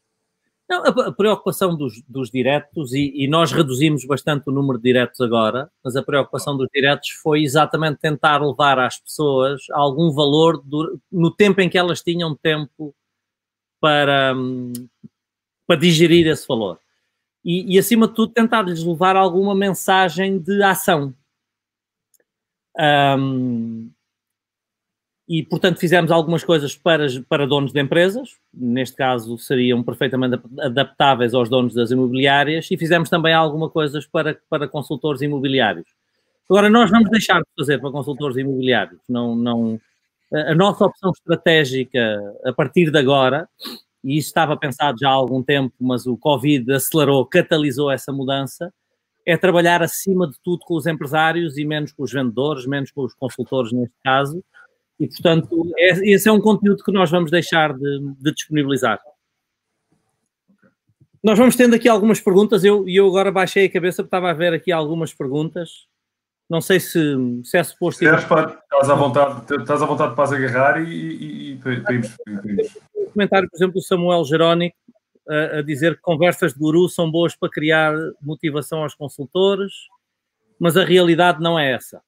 Não, a, preocupação dos, dos diretos, e, e, nós reduzimos bastante o número de diretos agora, mas a preocupação dos diretos foi exatamente tentar levar às pessoas algum valor do, no tempo em que elas tinham tempo para, para digerir esse valor. E, e acima de tudo, tentar-lhes levar alguma mensagem de ação. Um, e, portanto, fizemos algumas coisas para, para donos de empresas, neste caso seriam perfeitamente adaptáveis aos donos das imobiliárias, e fizemos também algumas coisas para, para consultores imobiliários. Agora, nós vamos deixar de fazer para consultores imobiliários. Não, não, a nossa opção estratégica a partir de agora, e isso estava pensado já há algum tempo, mas o Covid acelerou, catalisou essa mudança, é trabalhar acima de tudo com os empresários e menos com os vendedores, menos com os consultores neste caso, e, portanto, é, esse é um conteúdo que nós vamos deixar de, de disponibilizar. Nós vamos tendo aqui algumas perguntas. Eu, eu agora baixei a cabeça porque estava a ver aqui algumas perguntas. Não sei se, se é suposto. Se para, estás, à vontade, estás à vontade para as agarrar e, e, e para irmos. Um comentário, por exemplo, do Samuel Jerónico a, a, dizer que conversas de guru são boas para criar motivação aos consultores, mas a realidade não é essa.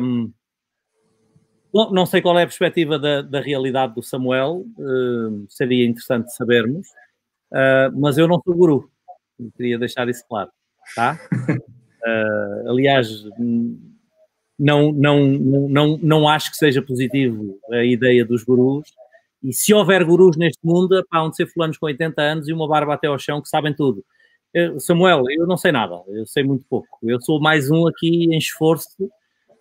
Um, Bom, não sei qual é a perspectiva da, da realidade do Samuel, uh, seria interessante sabermos, uh, mas eu não sou guru, eu queria deixar isso claro, tá? Uh, [LAUGHS] aliás, não, não, não, não acho que seja positivo a ideia dos gurus, e se houver gurus neste mundo, há de ser fulanos com 80 anos e uma barba até ao chão que sabem tudo. Samuel, eu não sei nada, eu sei muito pouco. Eu sou mais um aqui em esforço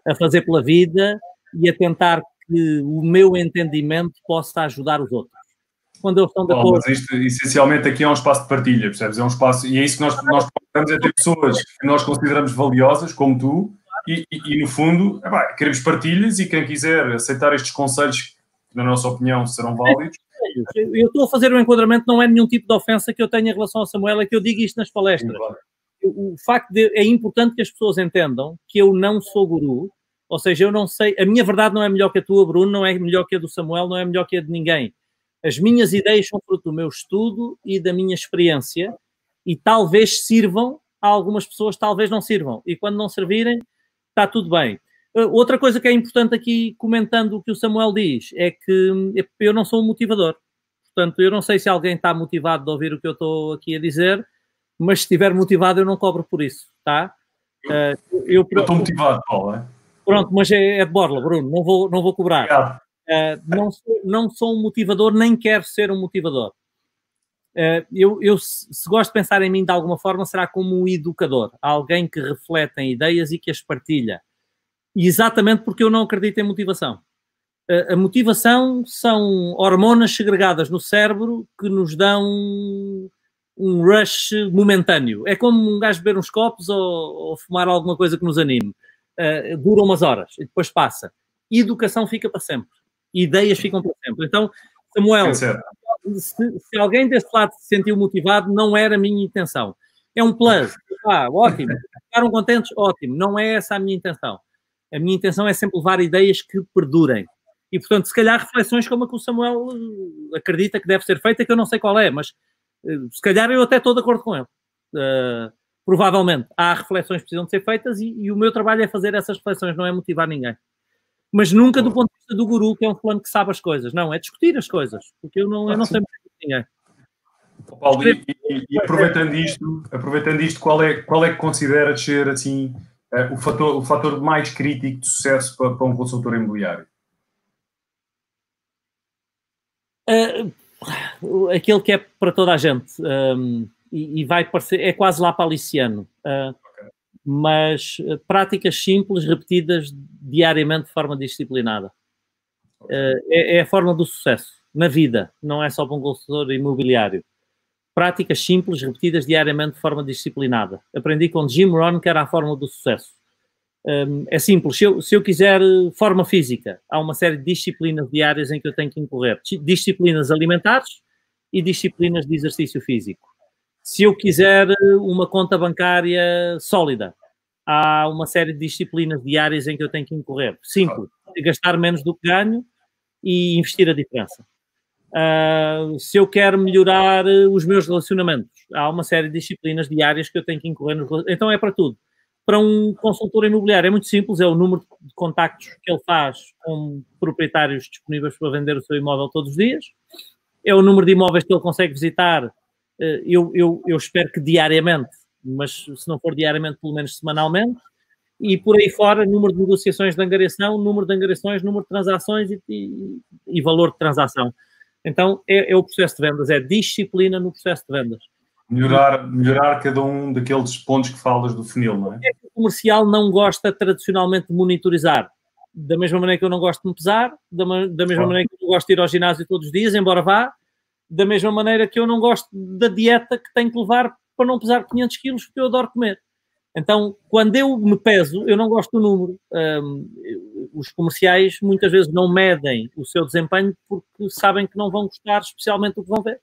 a fazer pela vida e a tentar que o meu entendimento possa ajudar os outros. Quando eles estão de acordo. Mas isto, essencialmente, aqui é um espaço de partilha, percebes? É um espaço, e é isso que nós, nós procuramos, é ter pessoas que nós consideramos valiosas, como tu, e, e, e no fundo, é, queremos partilhas e quem quiser aceitar estes conselhos, que na nossa opinião serão válidos. Eu estou a fazer um enquadramento, não é nenhum tipo de ofensa que eu tenha em relação a Samuel, é que eu digo isto nas palestras. Sim, claro. O facto de é importante que as pessoas entendam que eu não sou guru, ou seja, eu não sei, a minha verdade não é melhor que a tua, Bruno, não é melhor que a do Samuel, não é melhor que a de ninguém. As minhas ideias são fruto do meu estudo e da minha experiência e talvez sirvam a algumas pessoas, talvez não sirvam. E quando não servirem, está tudo bem. Uh, outra coisa que é importante aqui, comentando o que o Samuel diz, é que hum, eu não sou um motivador. Portanto, eu não sei se alguém está motivado de ouvir o que eu estou aqui a dizer, mas se estiver motivado, eu não cobro por isso, tá? Eu estou motivado, Paulo, é? Pronto, mas é, é de borla, Bruno, não vou, não vou cobrar. Uh, não, sou, não sou um motivador, nem quero ser um motivador. Uh, eu, eu, se gosto de pensar em mim de alguma forma, será como um educador, alguém que reflete em ideias e que as partilha. exatamente porque eu não acredito em motivação. A motivação são hormonas segregadas no cérebro que nos dão um rush momentâneo. É como um gajo beber uns copos ou, ou fumar alguma coisa que nos anime. Uh, dura umas horas e depois passa. Educação fica para sempre. Ideias ficam para sempre. Então, Samuel, se, se, alguém desse lado se sentiu motivado, não era a minha intenção. É um plus. Ah, ótimo. Ficaram contentes? Ótimo. Não é essa a minha intenção. A minha intenção é sempre levar ideias que perdurem. E, portanto, se calhar reflexões como a que o Samuel eh, acredita que deve ser feita, que eu não sei qual é, mas eh, se calhar eu até estou de acordo com ele. Uh, provavelmente há reflexões que precisam de ser feitas e, e, o meu trabalho é fazer essas reflexões, não é motivar ninguém. Mas nunca do ponto de vista do guru, que é um fulano que sabe as coisas. Não, é discutir as coisas. Porque eu não, eu não sei muito de ninguém. Paulo, e, e, e, aproveitando isto, aproveitando isto, qual é, qual é que considera ser assim uh, o, fator, o fator mais crítico de sucesso para, para um consultor imobiliário? Uh, aquele que é para toda a gente um, e, e, vai parecer, é quase lá paliciano, uh, okay. mas uh, práticas simples repetidas diariamente de forma disciplinada. Okay. É, é, a forma do sucesso na vida, não é só para um consultor imobiliário. Práticas simples repetidas diariamente de forma disciplinada. Aprendi com Jim Rohn que era a fórmula do sucesso um, é simples. Se eu, se eu quiser forma física, há uma série de disciplinas diárias em que eu tenho que incorrer. Disciplinas alimentares e disciplinas de exercício físico. Se eu quiser eh, uma conta bancária sólida, há uma série de disciplinas diárias em que eu tenho que incorrer. Simples. Gastar menos do que ganho e investir a diferença. Uh, se eu quero melhorar eh, os meus relacionamentos, há uma série de disciplinas diárias que eu tenho que incorrer. Nos... Então é para tudo para um consultor imobiliário é muito simples, é o número de contactos que ele faz com proprietários disponíveis para vender o seu imóvel todos os dias, é o número de imóveis que ele consegue visitar, eu, eu, eu espero que diariamente, mas se não for diariamente, pelo menos semanalmente, e por aí fora, número de negociações de angariação, número de angariações, número de transações e, e, e valor de transação. Então, é, é o processo de vendas, é disciplina no processo de vendas. Melhorar, melhorar cada um daqueles pontos que falas do funil, não é? é o comercial não gosta tradicionalmente de monitorizar. Da mesma maneira que eu não gosto de me pesar, da, da mesma maneira que eu não gosto de ir ao ginásio todos os dias, embora vá, da mesma maneira que eu não gosto da dieta que tenho que levar para não pesar 500 quilos, porque eu adoro comer. Então, quando eu me peso, eu não gosto do número. Um, os comerciais muitas vezes não medem o seu desempenho porque sabem que não vão gostar especialmente do que vão ver.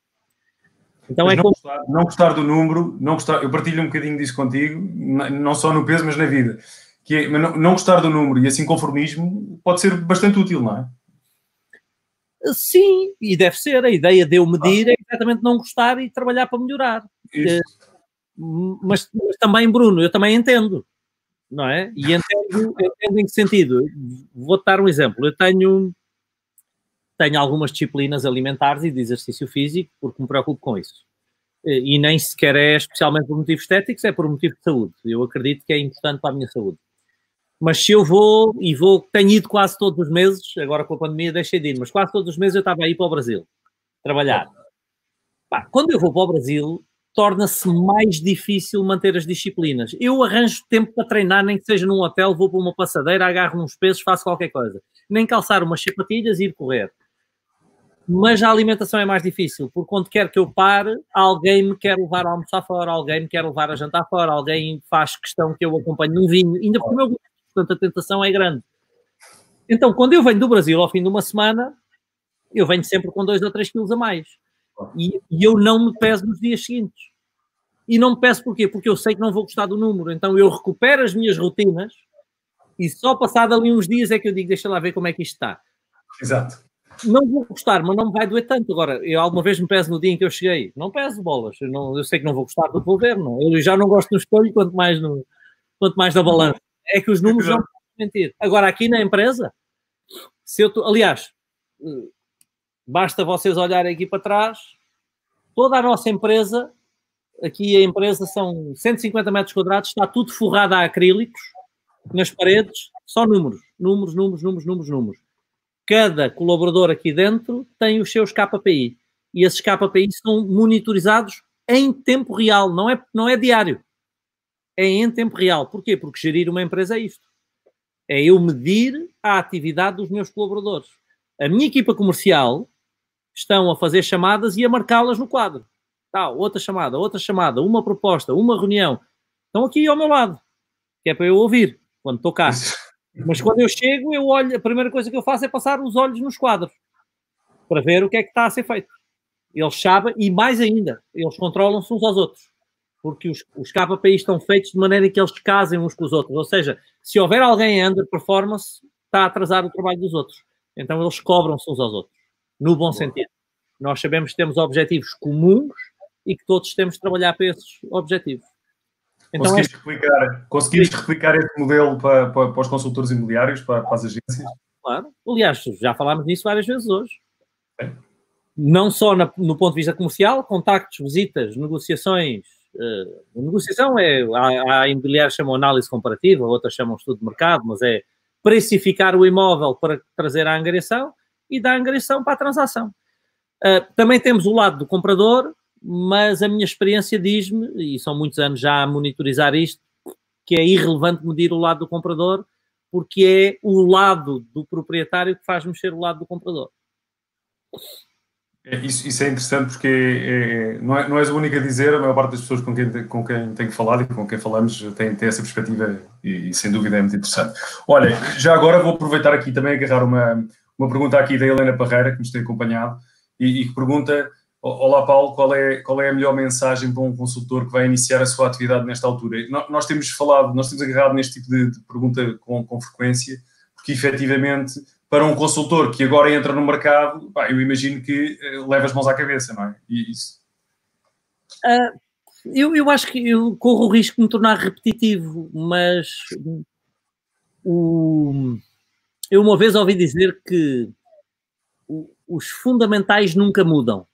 Então mas é não, como... gostar, não gostar do número, não gostar, eu partilho um bocadinho disso contigo, não só no peso, mas na vida. Que é, não, não gostar do número e assim conformismo pode ser bastante útil, não é? Sim, e deve ser. A ideia de eu medir é exatamente não gostar e trabalhar para melhorar. Eh, mas, mas, também, Bruno, eu também entendo, não é? E [LAUGHS] entendo, entendo em que sentido? Vou-te dar um exemplo. Eu tenho tenho algumas disciplinas alimentares e de exercício físico, porque me preocupo com isso. E nem sequer é especialmente por motivos estéticos, é por motivo de saúde. Eu acredito que é importante para a minha saúde. Mas se eu vou, e vou, tenho ido quase todos os meses, agora com a pandemia deixei de ir, mas quase todos os meses eu estava aí para o Brasil, trabalhar. Quando eu vou para o Brasil, torna-se mais difícil manter as disciplinas. Eu arranjo tempo para treinar, nem que seja num hotel, vou para uma passadeira, agarro uns pesos, faço qualquer coisa. Nem calçar umas sapatilhas e ir correr mas a alimentação é mais difícil, porque quando quer que eu pare, alguém me quer levar a almoçar fora, alguém me quer levar a jantar fora, alguém faz questão que eu acompanhe num vinho, ainda porque o meu portanto a tentação é grande. Então, quando eu venho do Brasil ao fim de uma semana, eu venho sempre com 2 ou 3 quilos a mais. E, e, eu não me peso nos dias seguintes. E não me peso porquê? Porque eu sei que não vou gostar do número. Então eu recupero as minhas rotinas e só passado ali uns dias é que eu digo, deixa lá ver como é que isto está. Exato não vou gostar, mas não me vai doer tanto. Agora, eu alguma vez me peso no dia em que eu cheguei. Não peso bolas. Eu, não, eu sei que não vou gostar do que vou ver. Não. Eu já não gosto no espelho, quanto mais, no, quanto mais na balança. É que os números não podem mentir. Agora, aqui na empresa, se eu tô, aliás, basta vocês olharem aqui para trás, toda a nossa empresa, aqui a empresa são 150 metros quadrados, está tudo forrado a acrílicos nas paredes, só números, números, números, números, números, números cada colaborador aqui dentro tem os seus KPI. E esses KPI são monitorizados em tempo real, não é, não é diário. É em tempo real. Porquê? Porque gerir uma empresa é isto. É eu medir a atividade dos meus colaboradores. A minha equipa comercial estão a fazer chamadas e a marcá-las no quadro. Tal, outra chamada, outra chamada, uma proposta, uma reunião. Estão aqui ao meu lado, que é para eu ouvir quando estou cá. Mas quando eu chego, eu olho, a primeira coisa que eu faço é passar os olhos nos quadros para ver o que é que está a ser feito. Eles sabem, e mais ainda, eles controlam-se uns aos outros. Porque os, os KPIs estão feitos de maneira que eles casem uns com os outros. Ou seja, se houver alguém em underperformance, está a atrasar o trabalho dos outros. Então eles cobram-se uns aos outros, no bom sentido. Nós sabemos que temos objetivos comuns e que todos temos de trabalhar para esses objetivos. Então, conseguiste, é... replicar, conseguiste replicar este modelo para, para, para os consultores imobiliários, para, para, as agências? Claro. Aliás, já falámos nisso várias vezes hoje. É. Não só na, no ponto de vista comercial, contactos, visitas, negociações. Uh, negociação é, há, há imobiliários chamam análise comparativa, outras chamam estudo de mercado, mas é precificar o imóvel para trazer a angariação e da angariação para a transação. Uh, também temos o lado do comprador, mas a minha experiência diz-me, e são muitos anos já a monitorizar isto, que é irrelevante medir o lado do comprador, porque é o lado do proprietário que faz mexer o lado do comprador. É, isso, isso, é interessante porque é, é, não, é, não és a única a dizer, a maior parte das pessoas com quem, com quem tenho falado e com quem falamos tem, tem essa perspectiva e, e, sem dúvida é muito interessante. Olha, já agora vou aproveitar aqui também agarrar uma, uma pergunta aqui da Helena Parreira, que nos tem acompanhado, e, e que pergunta Olá, Paulo, qual é, qual é a melhor mensagem para um consultor que vai iniciar a sua atividade nesta altura? Nós temos falado, nós temos agarrado neste tipo de, de pergunta com, com, frequência, porque efetivamente, para um consultor que agora entra no mercado, pá, eu imagino que uh, leva as mãos à cabeça, não é? E isso. Uh, eu, eu acho que eu corro o risco de me tornar repetitivo, mas o, eu uma vez ouvi dizer que os fundamentais nunca mudam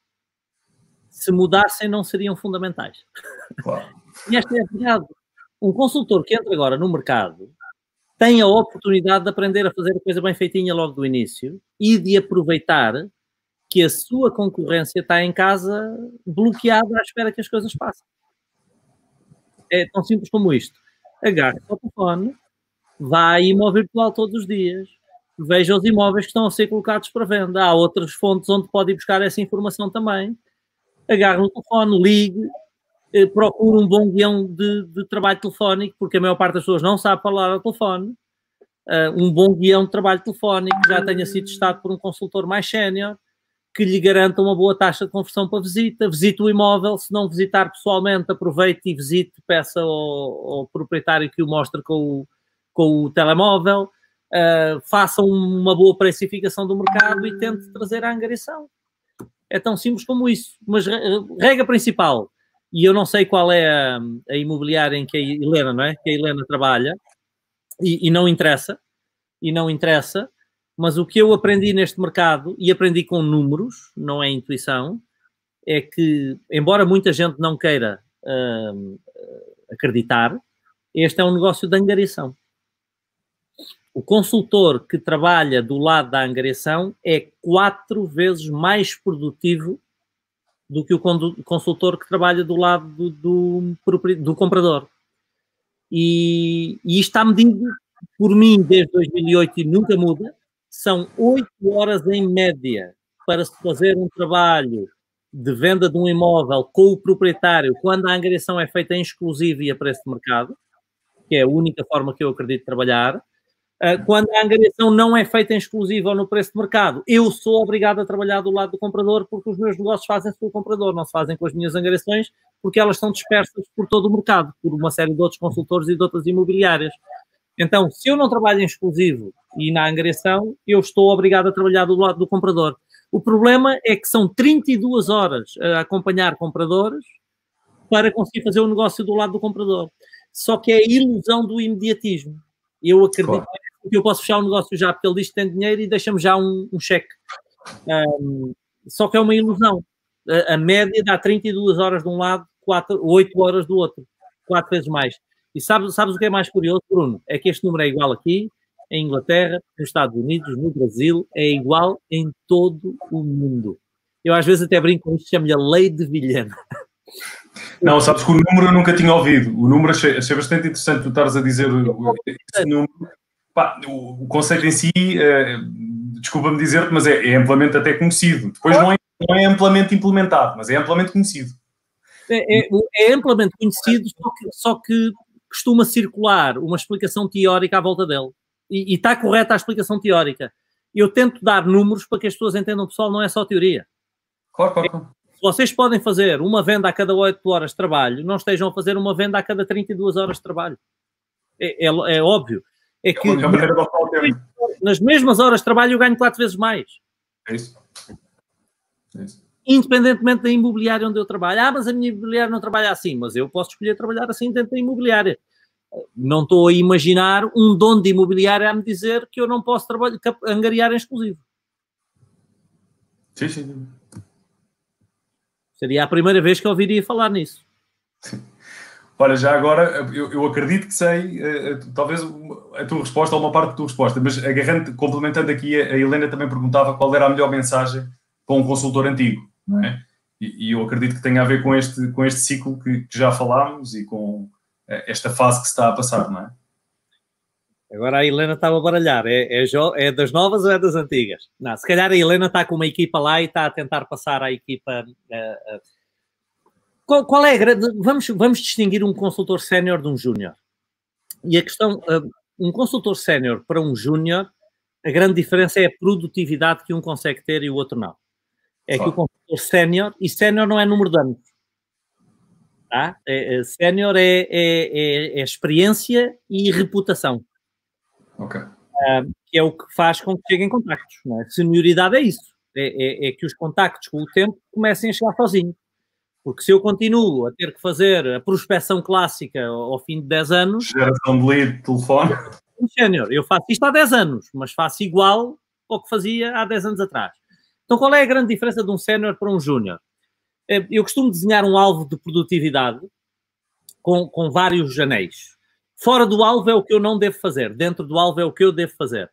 se mudassem, não seriam fundamentais. Claro. [LAUGHS] e esta é a verdade. Um consultor que entra agora no mercado tem a oportunidade de aprender a fazer a coisa bem feitinha logo do início e de aproveitar que a sua concorrência está em casa bloqueada à espera que as coisas passem. É tão simples como isto. Agarre o telefone, vá a imóvel virtual todos os dias, veja os imóveis que estão a ser colocados para venda. Há outras fontes onde pode ir buscar essa informação também agarre no telefone, ligue, procure um bom guião de, de, trabalho telefónico, porque a maior parte das pessoas não sabe falar ao telefone. Uh, um bom guião de trabalho telefónico já tenha sido testado por um consultor mais sénior, que lhe garanta uma boa taxa de conversão para visita. Visite o imóvel, se não visitar pessoalmente, aproveite e visite, peça ao, ao proprietário que o mostre com o, com o telemóvel. Uh, faça uma boa precificação do mercado e tente trazer a angariação. É tão simples como isso. Mas regra principal, e eu não sei qual é a, a imobiliária em que a Helena, não é? Que a Helena trabalha, e, e não interessa, e não interessa, mas o que eu aprendi neste mercado, e aprendi com números, não é intuição, é que, embora muita gente não queira uh, acreditar, este é um negócio de angariação. O consultor que trabalha do lado da angariação é quatro vezes mais produtivo do que o consultor que trabalha do lado do, do, do comprador. E, e isto está medido por mim desde 2008 e nunca muda. São oito horas em média para se fazer um trabalho de venda de um imóvel com o proprietário quando a angariação é feita em exclusivo e a preço de mercado, que é a única forma que eu acredito trabalhar quando a angariação não é feita em exclusivo ou no preço de mercado, eu sou obrigado a trabalhar do lado do comprador porque os meus negócios fazem-se com o comprador, não se fazem com as minhas angariações porque elas são dispersas por todo o mercado, por uma série de outros consultores e de outras imobiliárias. Então, se eu não trabalho em exclusivo e na angariação, eu estou obrigado a trabalhar do lado do comprador. O problema é que são 32 horas a acompanhar compradores para conseguir fazer o negócio do lado do comprador. Só que é a ilusão do imediatismo. Eu acredito claro que eu posso fechar o negócio já, porque ele diz que tem dinheiro e deixa-me já um, um cheque. Um, só que é uma ilusão. A, a, média dá 32 horas de um lado, 4, 8 horas do outro. Quatro vezes mais. E sabes, sabes o que é mais curioso, Bruno? É que este número é igual aqui, em Inglaterra, nos Estados Unidos, no Brasil, é igual em todo o mundo. Eu às vezes até brinco com isto, chamo-lhe a lei de Vilhena. [LAUGHS] Não, sabes que o número eu nunca tinha ouvido. O número achei, achei bastante interessante tu estares a dizer esse número, Pá, o, o, conceito em si, uh, desculpa-me dizer-te, mas é, é, amplamente até conhecido. Depois não é, não é amplamente implementado, mas é amplamente conhecido. É, é, é amplamente conhecido, só que, só que, costuma circular uma explicação teórica à volta dele. E, e está correta a explicação teórica. Eu tento dar números para que as pessoas entendam, pessoal, não é só teoria. Claro, claro, claro. Se vocês podem fazer uma venda a cada 8 horas de trabalho, não estejam a fazer uma venda a cada 32 horas de trabalho. É, é, é óbvio. É que nas mesmas horas de trabalho eu ganho 4 vezes mais. É isso. É isso independentemente da imobiliária onde eu trabalho. Ah, mas a minha imobiliária não trabalha assim, mas eu posso escolher trabalhar assim dentro da imobiliária. Não estou a imaginar um dono de imobiliária a me dizer que eu não posso trabalhar, angariar em exclusivo. Sim, sim. Seria a primeira vez que eu ouviria falar nisso. Sim. Olha, já agora, eu, eu acredito que sei, uh, talvez a tua resposta ou uma parte da tua resposta, mas agarrando, complementando aqui, a Helena também perguntava qual era a melhor mensagem para um consultor antigo não é? E, e, eu acredito que tenha a ver com este, com este ciclo que, que já falámos e com eh, esta fase que se está a passar, não é? Agora a Helena estava a baralhar, é, é, é, das novas ou é das antigas? Não, se calhar a Helena está com uma equipa lá e está a tentar passar à equipa. Uh, uh. Qual, qual, é a grande. Vamos, vamos distinguir um consultor sénior de um júnior. E a questão, uh, um consultor sénior para um júnior, a grande diferença é a produtividade que um consegue ter e o outro não é que o consultor sénior, e sénior não é número de anos. Tá? É, é, sénior é, é, é, é, experiência e reputação. Ok. Uh, que é o que faz com que cheguem contactos. Não é? Senioridade é isso. É, é, que os contactos com o tempo comecem a chegar sozinhos. Porque se eu continuo a ter que fazer a prospecção clássica ao fim de 10 anos. Geração de lead, telefone. Sénior, eu faço isto há 10 anos, mas faço igual ao que fazia há 10 anos atrás. Então, qual é a grande diferença de um sénior para um júnior? É, eu costumo desenhar um alvo de produtividade com, com vários anéis. Fora do alvo é o que eu não devo fazer, dentro do alvo é o que eu devo fazer.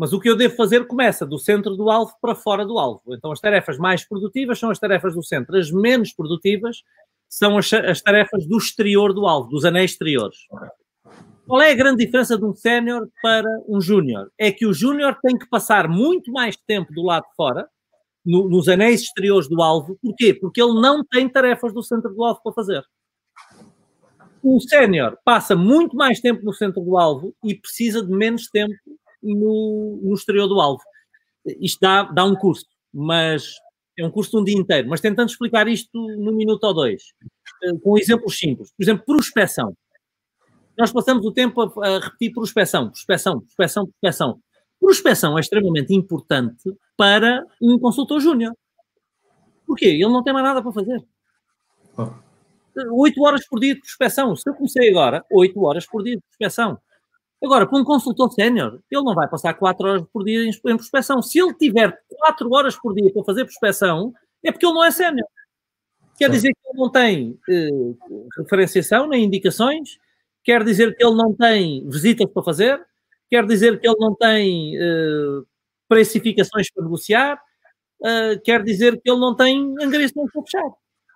Mas o que eu devo fazer começa do centro do alvo para fora do alvo. Então, as tarefas mais produtivas são as tarefas do centro, as menos produtivas são as, as tarefas do exterior do alvo, dos anéis exteriores. Qual é a grande diferença de um sénior para um júnior? É que o júnior tem que passar muito mais tempo do lado de fora, no, nos anéis exteriores do alvo. Porquê? Porque ele não tem tarefas do centro do alvo para fazer. O sénior passa muito mais tempo no centro do alvo e precisa de menos tempo no, no exterior do alvo. Isto dá, dá um curso, mas é um curso de um dia inteiro. Mas tentando explicar isto num minuto ou dois, eh, com exemplos simples. Por exemplo, prospecção. Nós passamos o tempo a, a repetir prospecção, prospecção, prospecção, prospecção. Prospecção é extremamente importante para um consultor júnior. Porquê? Ele não tem mais nada para fazer. Oito horas por dia de prospecção. Se eu comecei agora, oito horas por dia de prospecção. Agora, para um consultor sénior, ele não vai passar quatro horas por dia em prospecção. Se ele tiver quatro horas por dia para fazer prospecção, é porque ele não é sénior. Quer dizer que ele não tem eh, referenciação nem indicações, quer dizer que ele não tem visitas para fazer, quer dizer que ele não tem uh, precificações para negociar, uh, quer dizer que ele não tem angariações para fechar.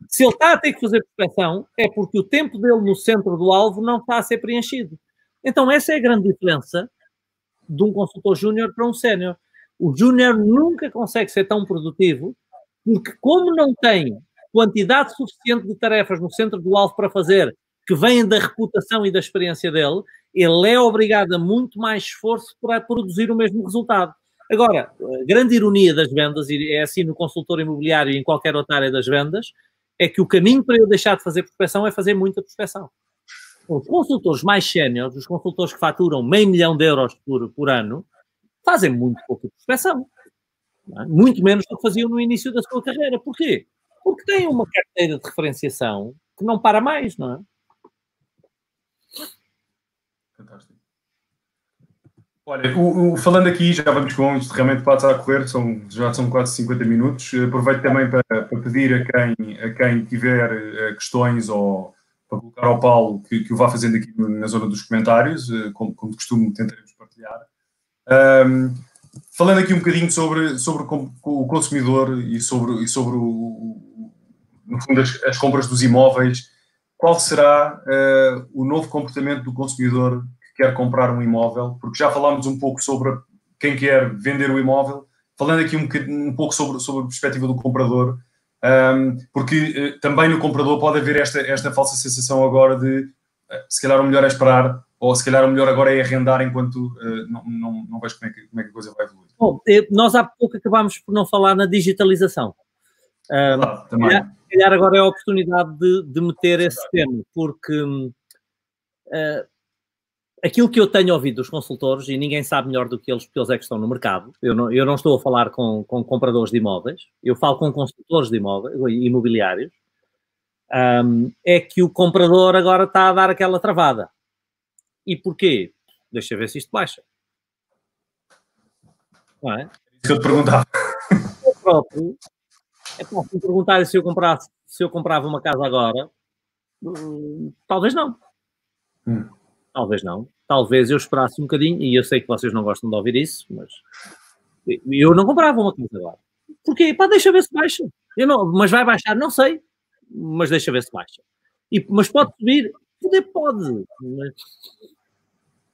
Se ele está a ter que fazer prospecção, é porque o tempo dele no centro do alvo não está a ser preenchido. Então, essa é a grande diferença de um consultor júnior para um sénior. O júnior nunca consegue ser tão produtivo, porque, como não tem quantidade suficiente de tarefas no centro do alvo para fazer, que vêm da reputação e da experiência dele, ele é obrigado a muito mais esforço para produzir o mesmo resultado. Agora, a grande ironia das vendas, e é assim no consultor imobiliário e em qualquer outra área das vendas, é que o caminho para eu deixar de fazer prospecção é fazer muita prospecção. Os consultores mais séniores, os consultores que faturam meio milhão de euros por, por ano, fazem muito pouca prospecção. É? Muito menos do que faziam no início da sua carreira. Porquê? Porque têm uma carteira de referenciação que não para mais, não é? Fantástico. Olha, o, o, falando aqui, já vamos com isto realmente passa a correr, são, já são quase 50 minutos. Aproveito também para, para pedir a quem, a quem tiver uh, questões ou para colocar ao Paulo que, que o vá fazendo aqui na zona dos comentários, uh, como, como de costume tentaremos partilhar. Um, falando aqui um bocadinho sobre, sobre o consumidor e sobre, e sobre o, no fundo, as, as compras dos imóveis qual será uh, o novo comportamento do consumidor quer comprar um imóvel, porque já falámos um pouco sobre quem quer vender o imóvel, falando aqui um, um pouco sobre, sobre a perspectiva do comprador, um, porque uh, também no comprador pode haver esta, esta falsa sensação agora de uh, se calhar o melhor é esperar, ou se calhar o melhor agora é arrendar enquanto uh, não, não, não vejo como é, que, como é que a coisa vai evoluir. Bom, nós há pouco acabámos por não falar na digitalização. Um, claro, também. Se calhar agora é a oportunidade de, de meter esse tema, porque uh, aquilo que eu tenho ouvido dos consultores, e ninguém sabe melhor do que eles, porque eles é que estão no mercado, eu não, eu não estou a falar com, com compradores de imóveis, eu falo com consultores de imóveis, imobiliários, um, é que o comprador agora está a dar aquela travada. E porquê? Deixa eu ver se isto baixa. Não é? Isso que eu te perguntava. Eu próprio, é para me perguntar se eu, comprasse, se eu comprava uma casa agora, hum, talvez não. Hum. Talvez não. Talvez eu esperasse um bocadinho, e eu sei que vocês não gostam de ouvir isso, mas eu não comprava uma casa agora. Porquê? Pá, deixa ver se baixa. Eu não, mas vai baixar? Não sei, mas deixa ver se baixa. E, mas pode subir? Poder pode. Mas...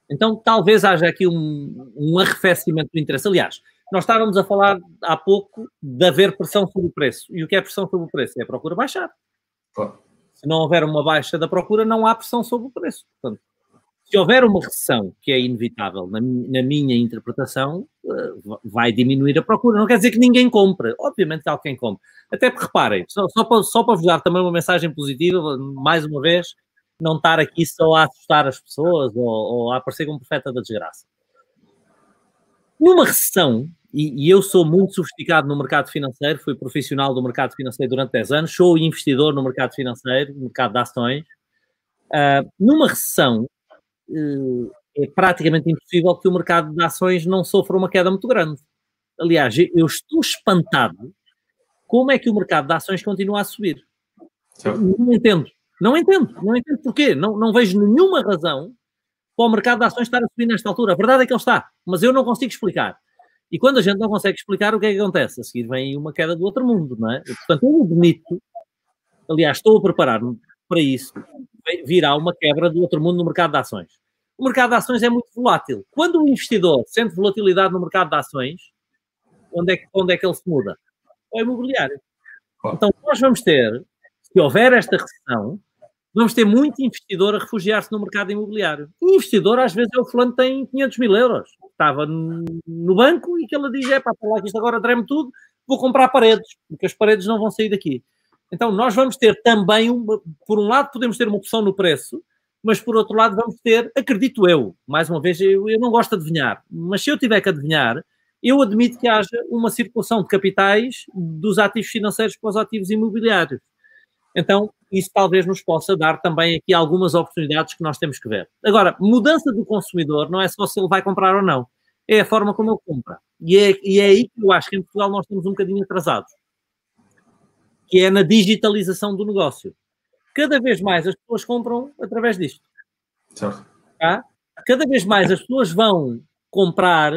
Então talvez haja aqui um, um arrefecimento do interesse. Aliás, nós estávamos a falar há pouco de haver pressão sobre o preço. E o que é pressão sobre o preço? É a procura baixar. Claro. Se não houver uma baixa da procura, não há pressão sobre o preço. Portanto, se houver uma recessão, que é inevitável na, na, minha interpretação, eh, vai diminuir a procura. Não quer dizer que ninguém compre. Obviamente que alguém compre. Até porque, reparem, só, só, para, só para vos dar também uma mensagem positiva, mais uma vez, não estar aqui só a assustar as pessoas ou, ou a aparecer como profeta da desgraça. Numa recessão, e, e, eu sou muito sofisticado no mercado financeiro, fui profissional do mercado financeiro durante 10 anos, sou investidor no mercado financeiro, no mercado de ações. Uh, numa recessão, é praticamente impossível que o mercado de ações não sofra uma queda muito grande. Aliás, eu estou espantado como é que o mercado de ações continua a subir. Não entendo. Não entendo. Não entendo porquê. Não, não vejo nenhuma razão para o mercado de ações estar a subir nesta altura. A verdade é que ele está, mas eu não consigo explicar. E quando a gente não consegue explicar, o que é que acontece? A seguir vem uma queda do outro mundo, não é? Portanto, eu admito, aliás, estou a preparar-me para isso, virá uma quebra do outro mundo no mercado de ações. O mercado de ações é muito volátil. Quando o investidor sente volatilidade no mercado de ações, onde é que, onde é que ele se muda? Ao imobiliário. Então, nós vamos ter, se houver esta recessão, vamos ter muito investidor a refugiar-se no mercado imobiliário. O investidor, às vezes, é o fulano que tem 500 mil euros. Estava no banco e que ele diz, é pá, lá que isto agora treme tudo, vou comprar paredes, porque as paredes não vão sair daqui. Então, nós vamos ter também, uma, por um lado, podemos ter uma opção no preço, mas por outro lado, vamos ter, acredito eu, mais uma vez, eu, eu não gosto de adivinhar, mas se eu tiver que adivinhar, eu admito que haja uma circulação de capitais dos ativos financeiros para os ativos imobiliários. Então, isso talvez nos possa dar também aqui algumas oportunidades que nós temos que ver. Agora, mudança do consumidor não é só se ele vai comprar ou não, é a forma como ele compra. E é, e é aí que eu acho que em Portugal nós estamos um bocadinho atrasados, que é na digitalização do negócio. Cada vez mais as pessoas compram através disto. Certo. Tá? Cada vez mais as pessoas vão comprar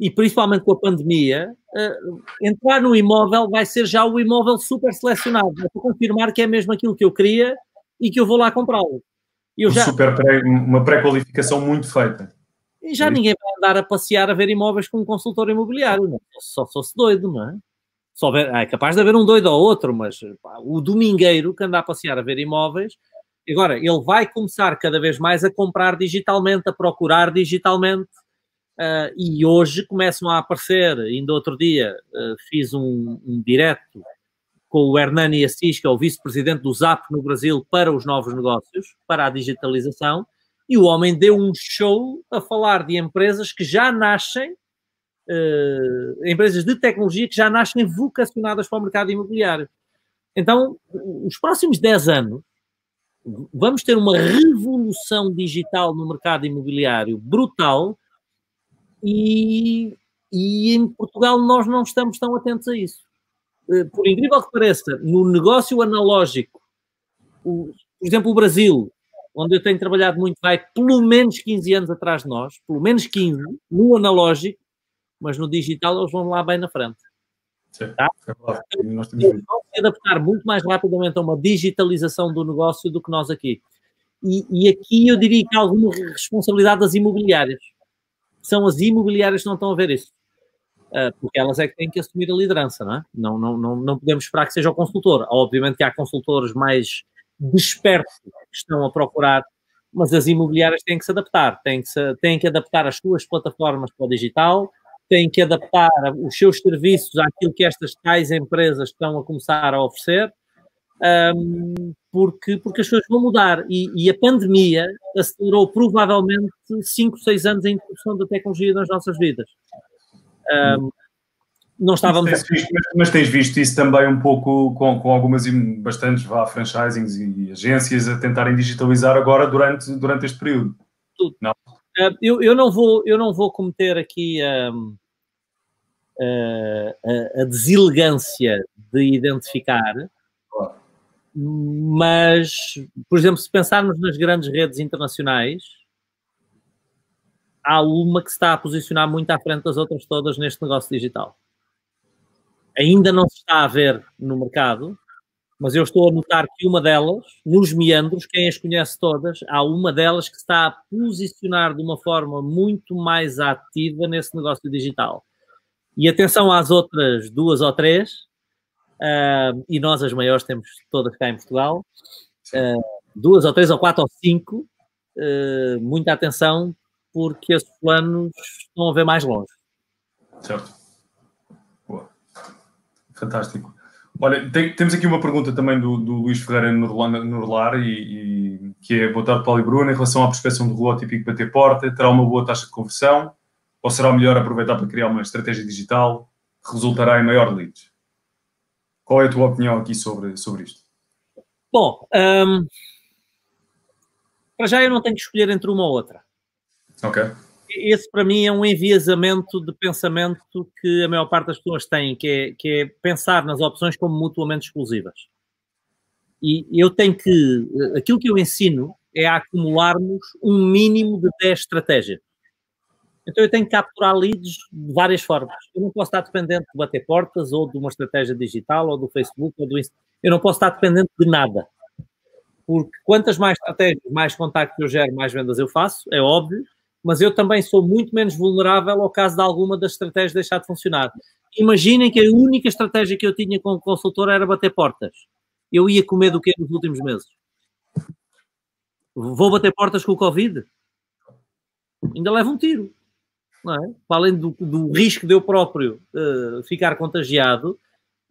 e principalmente com a pandemia, uh, entrar no imóvel vai ser já o imóvel super selecionado. Para confirmar que é mesmo aquilo que eu queria e que eu vou lá comprá-lo. Um já... pré, uma pré-qualificação muito feita. E já ninguém vai andar a passear a ver imóveis com um consultor imobiliário. Não? Só se fosse doido, não é? Só ver, é capaz de haver um doido ou outro, mas pá, o domingueiro que anda a passear a ver imóveis, agora ele vai começar cada vez mais a comprar digitalmente, a procurar digitalmente Uh, e hoje começam a aparecer, ainda outro dia uh, fiz um, um direto com o Hernani Assis, que é o vice-presidente do ZAP no Brasil para os novos negócios, para a digitalização, e o homem deu um show a falar de empresas que já nascem, uh, empresas de tecnologia que já nascem vocacionadas para o mercado imobiliário. Então, os próximos 10 anos, vamos ter uma revolução digital no mercado imobiliário brutal, e, e em Portugal nós não estamos tão atentos a isso. Eh, por incrível que pareça, no negócio analógico, o, por exemplo, o Brasil, onde eu tenho trabalhado muito, vai pelo menos 15 anos atrás de nós, pelo menos 15, no analógico, mas no digital eles vão lá bem na frente. Sim, tá? é Nós temos que adaptar muito mais rapidamente a uma digitalização do negócio do que nós aqui. e, e, aqui eu diria que há alguma responsabilidade das imobiliárias. São as imobiliárias que não estão a ver isso. Uh, porque elas é que têm que assumir a liderança, não é? Não, não, não, não podemos esperar que seja o consultor. Obviamente que há consultores mais despertos que estão a procurar, mas as imobiliárias têm que se adaptar, têm que, se, têm que adaptar as suas plataformas para o digital, têm que adaptar os seus serviços àquilo que estas tais empresas estão a começar a oferecer, um, porque, porque as coisas vão mudar e, e, a pandemia acelerou provavelmente 5, 6 anos a introdução da tecnologia nas nossas vidas. Um, não estávamos. Mas tens, visto, mas tens visto isso também um pouco com, com algumas bastantes vá, franchisings e agências a tentarem digitalizar agora durante, durante este período? Tudo. Não? Uh, eu, eu, não vou, eu não vou cometer aqui um, a, a, deselegância de identificar, mas, por exemplo, se pensarmos nas grandes redes internacionais, há uma que se está a posicionar muito à frente das outras todas neste negócio digital. Ainda não se está a ver no mercado, mas eu estou a notar que uma delas, nos meandros, quem as conhece todas, há uma delas que está a posicionar de uma forma muito mais ativa nesse negócio digital. E atenção às outras duas ou três, uh, e nós as maiores temos todas cá em Portugal, uh, duas ou três ou quatro ou cinco, uh, muita atenção, porque esses planos estão a ver mais longe. Certo. Boa. Fantástico. Olha, tem, temos aqui uma pergunta também do, do Luís Ferreira Nurlar, e, e, que é, boa tarde, Paulo e Bruno, em relação à prospecção do relógio típico bater porta, terá uma boa taxa de conversão ou será melhor aproveitar para criar uma estratégia digital que resultará em maior leads? Qual é a tua opinião aqui sobre, sobre isto? Bom, um, para já eu não tenho que escolher entre uma ou outra. Ok. Esse para mim é um enviesamento de pensamento que a maior parte das pessoas tem, que é, que é pensar nas opções como mutuamente exclusivas. E eu tenho que. Aquilo que eu ensino é acumularmos um mínimo de 10 estratégias. Então eu tenho que capturar leads de várias formas. Eu não posso estar dependente de bater portas ou de uma estratégia digital ou do Facebook ou do Instagram. Eu não posso estar dependente de nada. Porque quantas mais estratégias, mais contactos eu gero, mais vendas eu faço, é óbvio, mas eu também sou muito menos vulnerável ao caso de alguma das estratégias deixar de funcionar. Imaginem que a única estratégia que eu tinha como consultor era bater portas. Eu ia comer do que nos últimos meses? Vou bater portas com o Covid? Ainda levo um tiro não é? Para além do, do risco de eu próprio uh, ficar contagiado,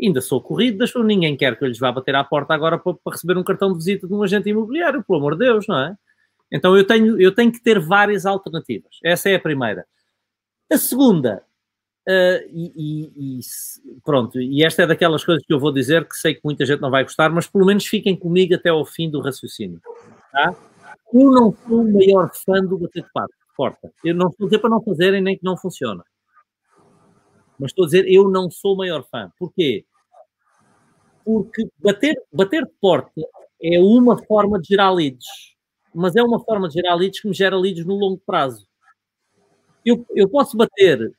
ainda sou corrido pessoas. Ninguém quer que eu lhes vá bater à porta agora para, para, receber um cartão de visita de um agente imobiliário, pelo amor de Deus, não é? Então eu tenho, eu tenho que ter várias alternativas. Essa é a primeira. A segunda, uh, e, e, e, pronto, e esta é daquelas coisas que eu vou dizer que sei que muita gente não vai gostar, mas pelo menos fiquem comigo até ao fim do raciocínio. Tá? Eu não sou o maior fã do bater de pato porta. Eu não estou a dizer para não fazerem nem que não funciona. Mas estou a dizer, eu não sou o maior fã. Porquê? Porque bater, bater de porta é uma forma de gerar leads. Mas é uma forma de gerar leads que me gera leads no longo prazo. Eu, eu posso bater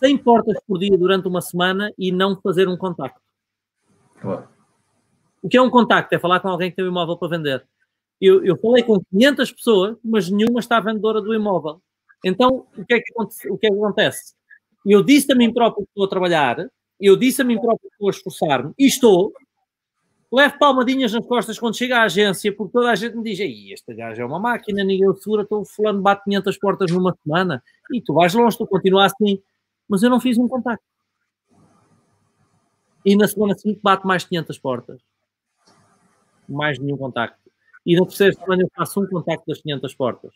100 portas por dia durante uma semana e não fazer um contacto. Claro. O que é um contacto? É falar com alguém que tem um imóvel para vender. Eu, eu falei com 500 pessoas, mas nenhuma está vendedora do imóvel. Então, o que é que, o que, é que acontece? Eu disse a mim próprio que estou a trabalhar, eu disse a mim próprio que estou a esforçar-me, e estou, levo palmadinhas nas costas quando chego à agência, porque toda a gente me diz, Ei, este gajo é uma máquina, ninguém segura, estou fulano, bate 500 portas numa semana, e tu vais longe, tu continuas assim, mas eu não fiz um contacto. E na semana seguinte bate mais 500 portas. Mais nenhum contacto e na terceira semana eu faço um contacto das 500 portas.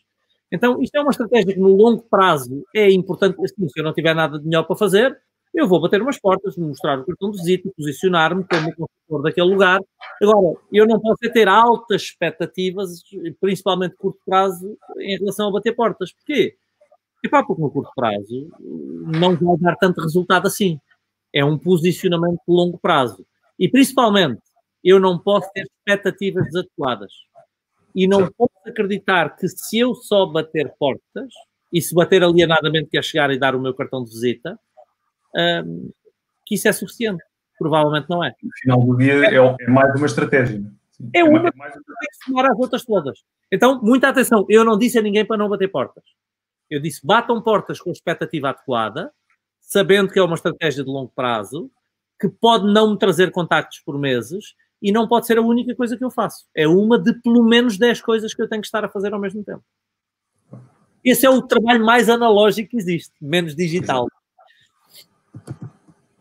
Então, isto é uma estratégia que no longo prazo é importante. Assim, se eu não tiver nada de melhor para fazer, eu vou bater umas portas, mostrar o cartão de visita, posicionar-me como consultor daquele lugar. Agora, eu não posso é ter altas expectativas, principalmente curto prazo, em relação a bater portas. Porquê? Epá, porque no curto prazo não vai dar tanto resultado assim. É um posicionamento de longo prazo. E principalmente, eu não posso ter expectativas desadequadas e não certo. posso acreditar que se eu só bater portas e se bater alienadamente que é chegar e dar o meu cartão de visita, um, que isso é suficiente. Provavelmente não é. No final do dia é, é mais uma estratégia. É uma que tem que somar as outras todas. Então, muita atenção. Eu não disse a ninguém para não bater portas. Eu disse, batam portas com a expectativa adequada, sabendo que é uma estratégia de longo prazo, que pode não me trazer contactos por meses e não pode ser a única coisa que eu faço. É uma de pelo menos 10 coisas que eu tenho que estar a fazer ao mesmo tempo. Esse é o trabalho mais analógico que existe, menos digital.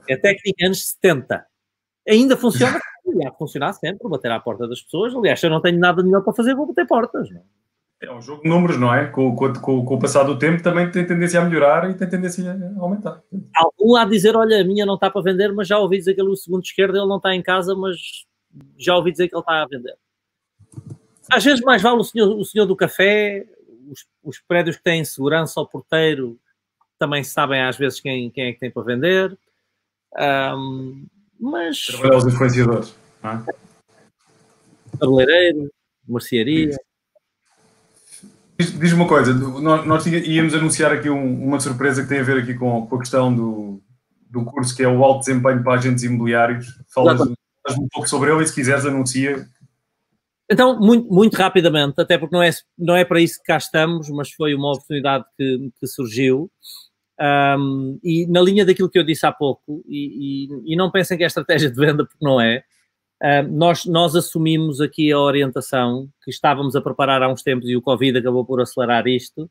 É técnica anos 70. Ainda funciona, [LAUGHS] ia funcionar sempre, bater à porta das pessoas. Aliás, se eu não tenho nada melhor para fazer, vou bater portas. Não? É? é um jogo de números, não é? Com, com, com, com, o passar do tempo também tem tendência a melhorar e tem tendência a aumentar. Algum lá dizer, olha, a minha não está para vender, mas já ouvi dizer que ele, o segundo esquerdo, ele não está em casa, mas já ouvi dizer que ele está a vender. Às vezes mais vale o senhor, o senhor do café, os, os prédios que têm segurança ao porteiro também sabem às vezes quem, quem é que tem para vender. Um, mas. Trabalhar os influenciadores. É? Cabeleireiro, mercearia. Diz-me uma coisa, nós, nós, íamos anunciar aqui um, uma surpresa que tem a ver aqui com, com a questão do, do curso que é o alto desempenho para agentes imobiliários. Falas, falas um pouco sobre ele e se quiseres anuncia então, muito, muito rapidamente, até porque não é, não é para isso que cá estamos, mas foi uma oportunidade que, que surgiu. Um, e na linha daquilo que eu disse há pouco, e, e, e não pensem que é estratégia de venda, porque não é, um, nós, nós assumimos aqui a orientação que estávamos a preparar há uns tempos e o Covid acabou por acelerar isto,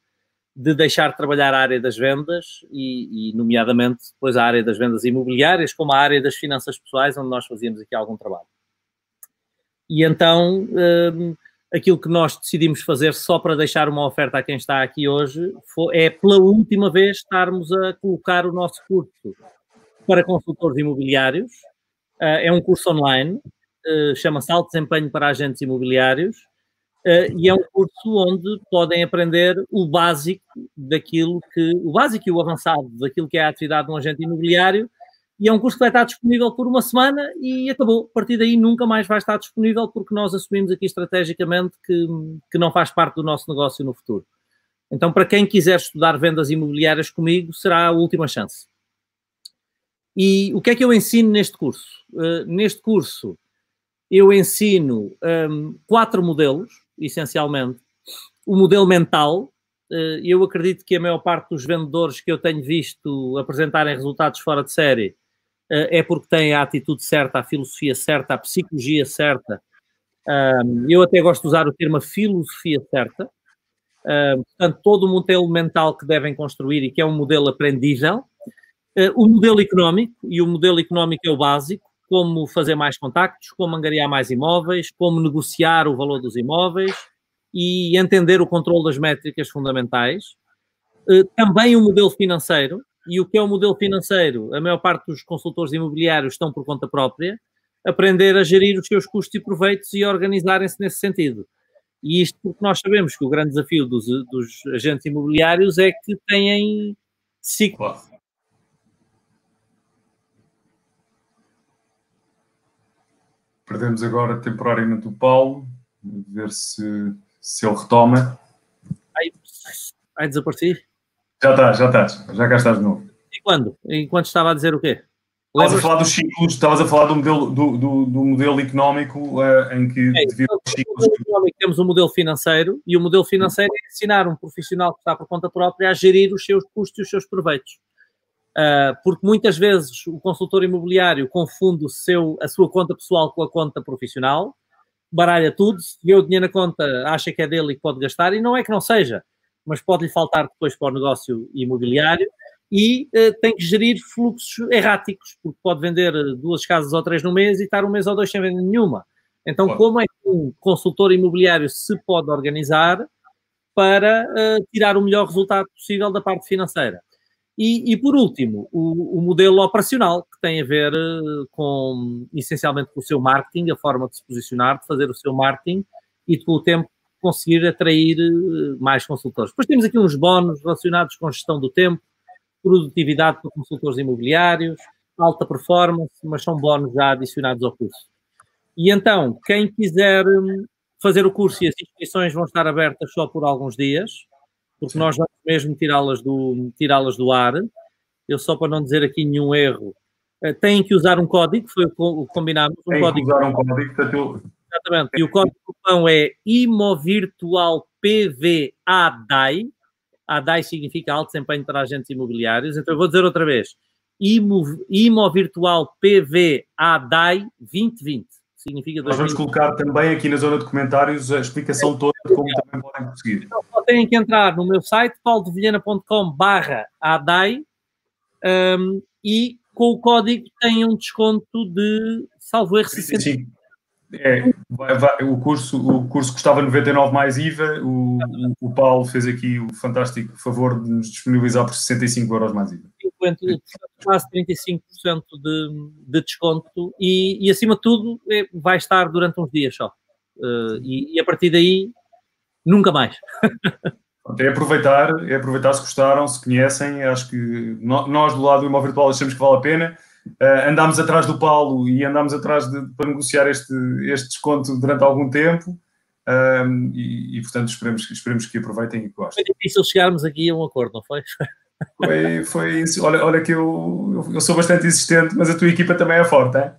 de deixar de trabalhar a área das vendas e, e, nomeadamente, depois a área das vendas imobiliárias, como a área das finanças pessoais, onde nós fazíamos aqui algum trabalho. E então, um, aquilo que nós decidimos fazer só para deixar uma oferta a quem está aqui hoje foi, é pela última vez estarmos a colocar o nosso curso para consultores imobiliários. Uh, é um curso online, uh, chama-se Alto Desempenho para Agentes Imobiliários. Uh, e é um curso onde podem aprender o básico daquilo que, o básico e o avançado daquilo que é a atividade de um agente imobiliário e é um curso que vai estar disponível por uma semana e acabou. A partir daí nunca mais vai estar disponível porque nós assumimos aqui estrategicamente que, que não faz parte do nosso negócio no futuro. Então, para quem quiser estudar vendas imobiliárias comigo, será a última chance. E o que é que eu ensino neste curso? Uh, neste curso, eu ensino um, quatro modelos, essencialmente. O modelo mental, uh, eu acredito que a maior parte dos vendedores que eu tenho visto apresentarem resultados fora de série eh, é porque tem a atitude certa, a filosofia certa, a psicologia certa. eu até gosto de usar o termo filosofia certa. portanto, todo o modelo mental que devem construir e que é um modelo aprendível. Eh, o modelo económico, e o modelo económico é o básico, como fazer mais contactos, como angariar mais imóveis, como negociar o valor dos imóveis e entender o controle das métricas fundamentais. Eh, também o modelo financeiro, e o que é o modelo financeiro? A maior parte dos consultores imobiliários estão por conta própria, aprender a gerir os seus custos e proveitos e organizarem-se nesse sentido. E isto porque nós sabemos que o grande desafio dos, dos agentes imobiliários é que têm ciclos. Perdemos agora temporariamente o Paulo, ver se, se ele retoma. Ai, ai desapareci. Já estás, já estás, já cá estás de novo. E quando? Enquanto estava a dizer o quê? Estavas a falar dos ciclos, estavas a falar do modelo, do, do, do modelo económico uh, em que é, devido aos ciclos. Temos o um modelo financeiro e o modelo financeiro é ensinar um profissional que está por conta própria a gerir os seus custos e os seus proveitos. Uh, porque muitas vezes o consultor imobiliário confunde o seu, a sua conta pessoal com a conta profissional, baralha tudo, vê o dinheiro na conta, acha que é dele e pode gastar, e não é que não seja mas pode-lhe faltar depois para o negócio imobiliário e uh, tem que gerir fluxos erráticos, porque pode vender duas casas ou três no mês e estar um mês ou dois sem vender nenhuma. Então, claro. como é que um consultor imobiliário se pode organizar para uh, tirar o melhor resultado possível da parte financeira? E, e por último, o, o, modelo operacional, que tem a ver uh, com, essencialmente, com o seu marketing, a forma de se posicionar, de fazer o seu marketing e, com o tempo, conseguir atrair eh, mais consultores. Depois temos aqui uns bónus relacionados com gestão do tempo, produtividade para consultores imobiliários, alta performance, mas são bónus já adicionados ao curso. E então, quem quiser hum, fazer o curso e as inscrições vão estar abertas só por alguns dias, porque nós vamos mesmo tirá-las do, tirá-las do ar. Eu só para não dizer aqui nenhum erro, eh, têm que usar um código, foi o que combinámos. Um Tem código. que usar um código, portanto, Exatamente. E o código cupom é IMOVIRTUALPVADAI. ADAI significa alto desempenho para agentes imobiliários. Então eu vou dizer outra vez. IMO, IMO Virtual PVADAI 2020 significa... Nós vamos colocar também aqui na zona de comentários a explicação toda de como também podem conseguir. Então, só têm que entrar no meu site, paulodevilhana.com barra ADAI um, e com o código têm um desconto de, salvo erro, 60%. É, vai, vai, o, curso, o curso custava 99 mais IVA, o, o, Paulo fez aqui o fantástico favor de nos disponibilizar por 65 euros mais IVA. Quase 35% de, de desconto e, e, acima de tudo, é, vai estar durante uns dias só. Uh, e, e, a partir daí, nunca mais. É aproveitar, é aproveitar se gostaram, se conhecem. Acho que nós do lado do imóvel virtual achamos que vale a pena Uh, andámos atrás do Paulo e andámos atrás de, para negociar este, este desconto durante algum tempo. Um, e, e, portanto esperemos, esperemos que aproveitem e que gostem. Foi difícil chegarmos aqui a um acordo, não foi? [LAUGHS] Foi, foi isso. Olha, olha que eu, eu sou bastante insistente, mas a tua equipa também é forte, é?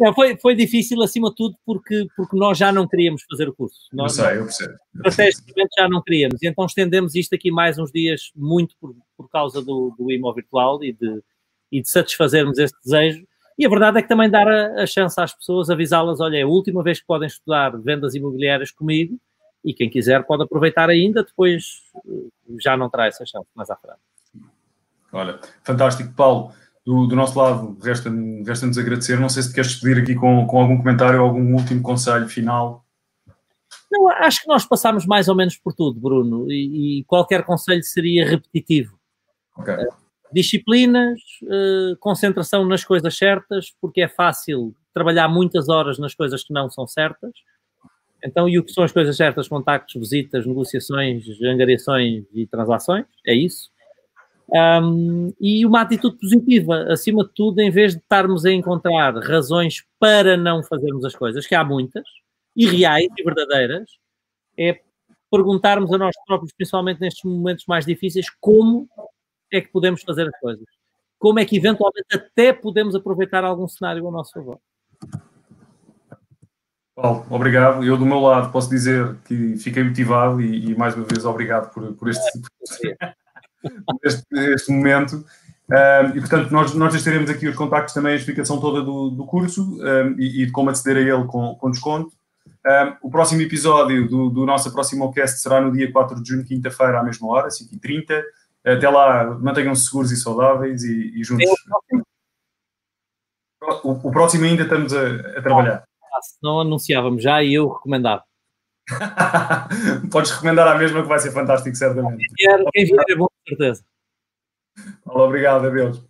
É, foi, foi difícil acima de tudo porque, porque nós já não queríamos fazer o curso. Nós, eu sei, eu percebo. Estrategicamente já não queríamos. E então estendemos isto aqui mais uns dias muito por, por causa do, do IMO virtual e de, e de satisfazermos esse desejo. E a verdade é que também dar a, a chance às pessoas, avisá-las, olha, é a última vez que podem estudar vendas imobiliárias comigo e quem quiser pode aproveitar ainda, depois eh, já não terá essa chance mais à frente. Olha, fantástico. Paulo, do, do nosso lado, resta-nos resta agradecer. Não sei se queres despedir aqui com, com algum comentário ou algum último conselho final. Não, acho que nós passámos mais ou menos por tudo, Bruno, e, e qualquer conselho seria repetitivo. Okay. Disciplinas, uh, concentração nas coisas certas, porque é fácil trabalhar muitas horas nas coisas que não são certas. Então, e o que são as coisas certas? Contactos, visitas, negociações, angariações e transações, é isso. Um, e uma atitude positiva, acima de tudo, em vez de estarmos a encontrar razões para não fazermos as coisas, que há muitas, e reais e verdadeiras, é perguntarmos a nós próprios, principalmente nestes momentos mais difíceis, como é que podemos fazer as coisas? Como é que eventualmente até podemos aproveitar algum cenário ao nosso favor? Paulo, obrigado. Eu, do meu lado, posso dizer que fiquei motivado e, e mais uma vez, obrigado por, por este, [LAUGHS] este, este, momento. Um, e, portanto, nós, nós estaremos aqui os contactos também, a explicação toda do, do curso um, e, e, de como aceder a ele com, com desconto. Um, o próximo episódio do, do nosso próximo cast será no dia 4 de junho, quinta-feira, à mesma hora, 5h30. Até lá, mantenham-se seguros e saudáveis e, e juntos. O, o, próximo ainda estamos a, a trabalhar. Ah, se não anunciávamos já e eu recomendava. [LAUGHS] Podes recomendar a mesma que vai ser fantástico, certamente. Quem vier, quem vier é bom, com certeza. Olá, obrigado, adeus.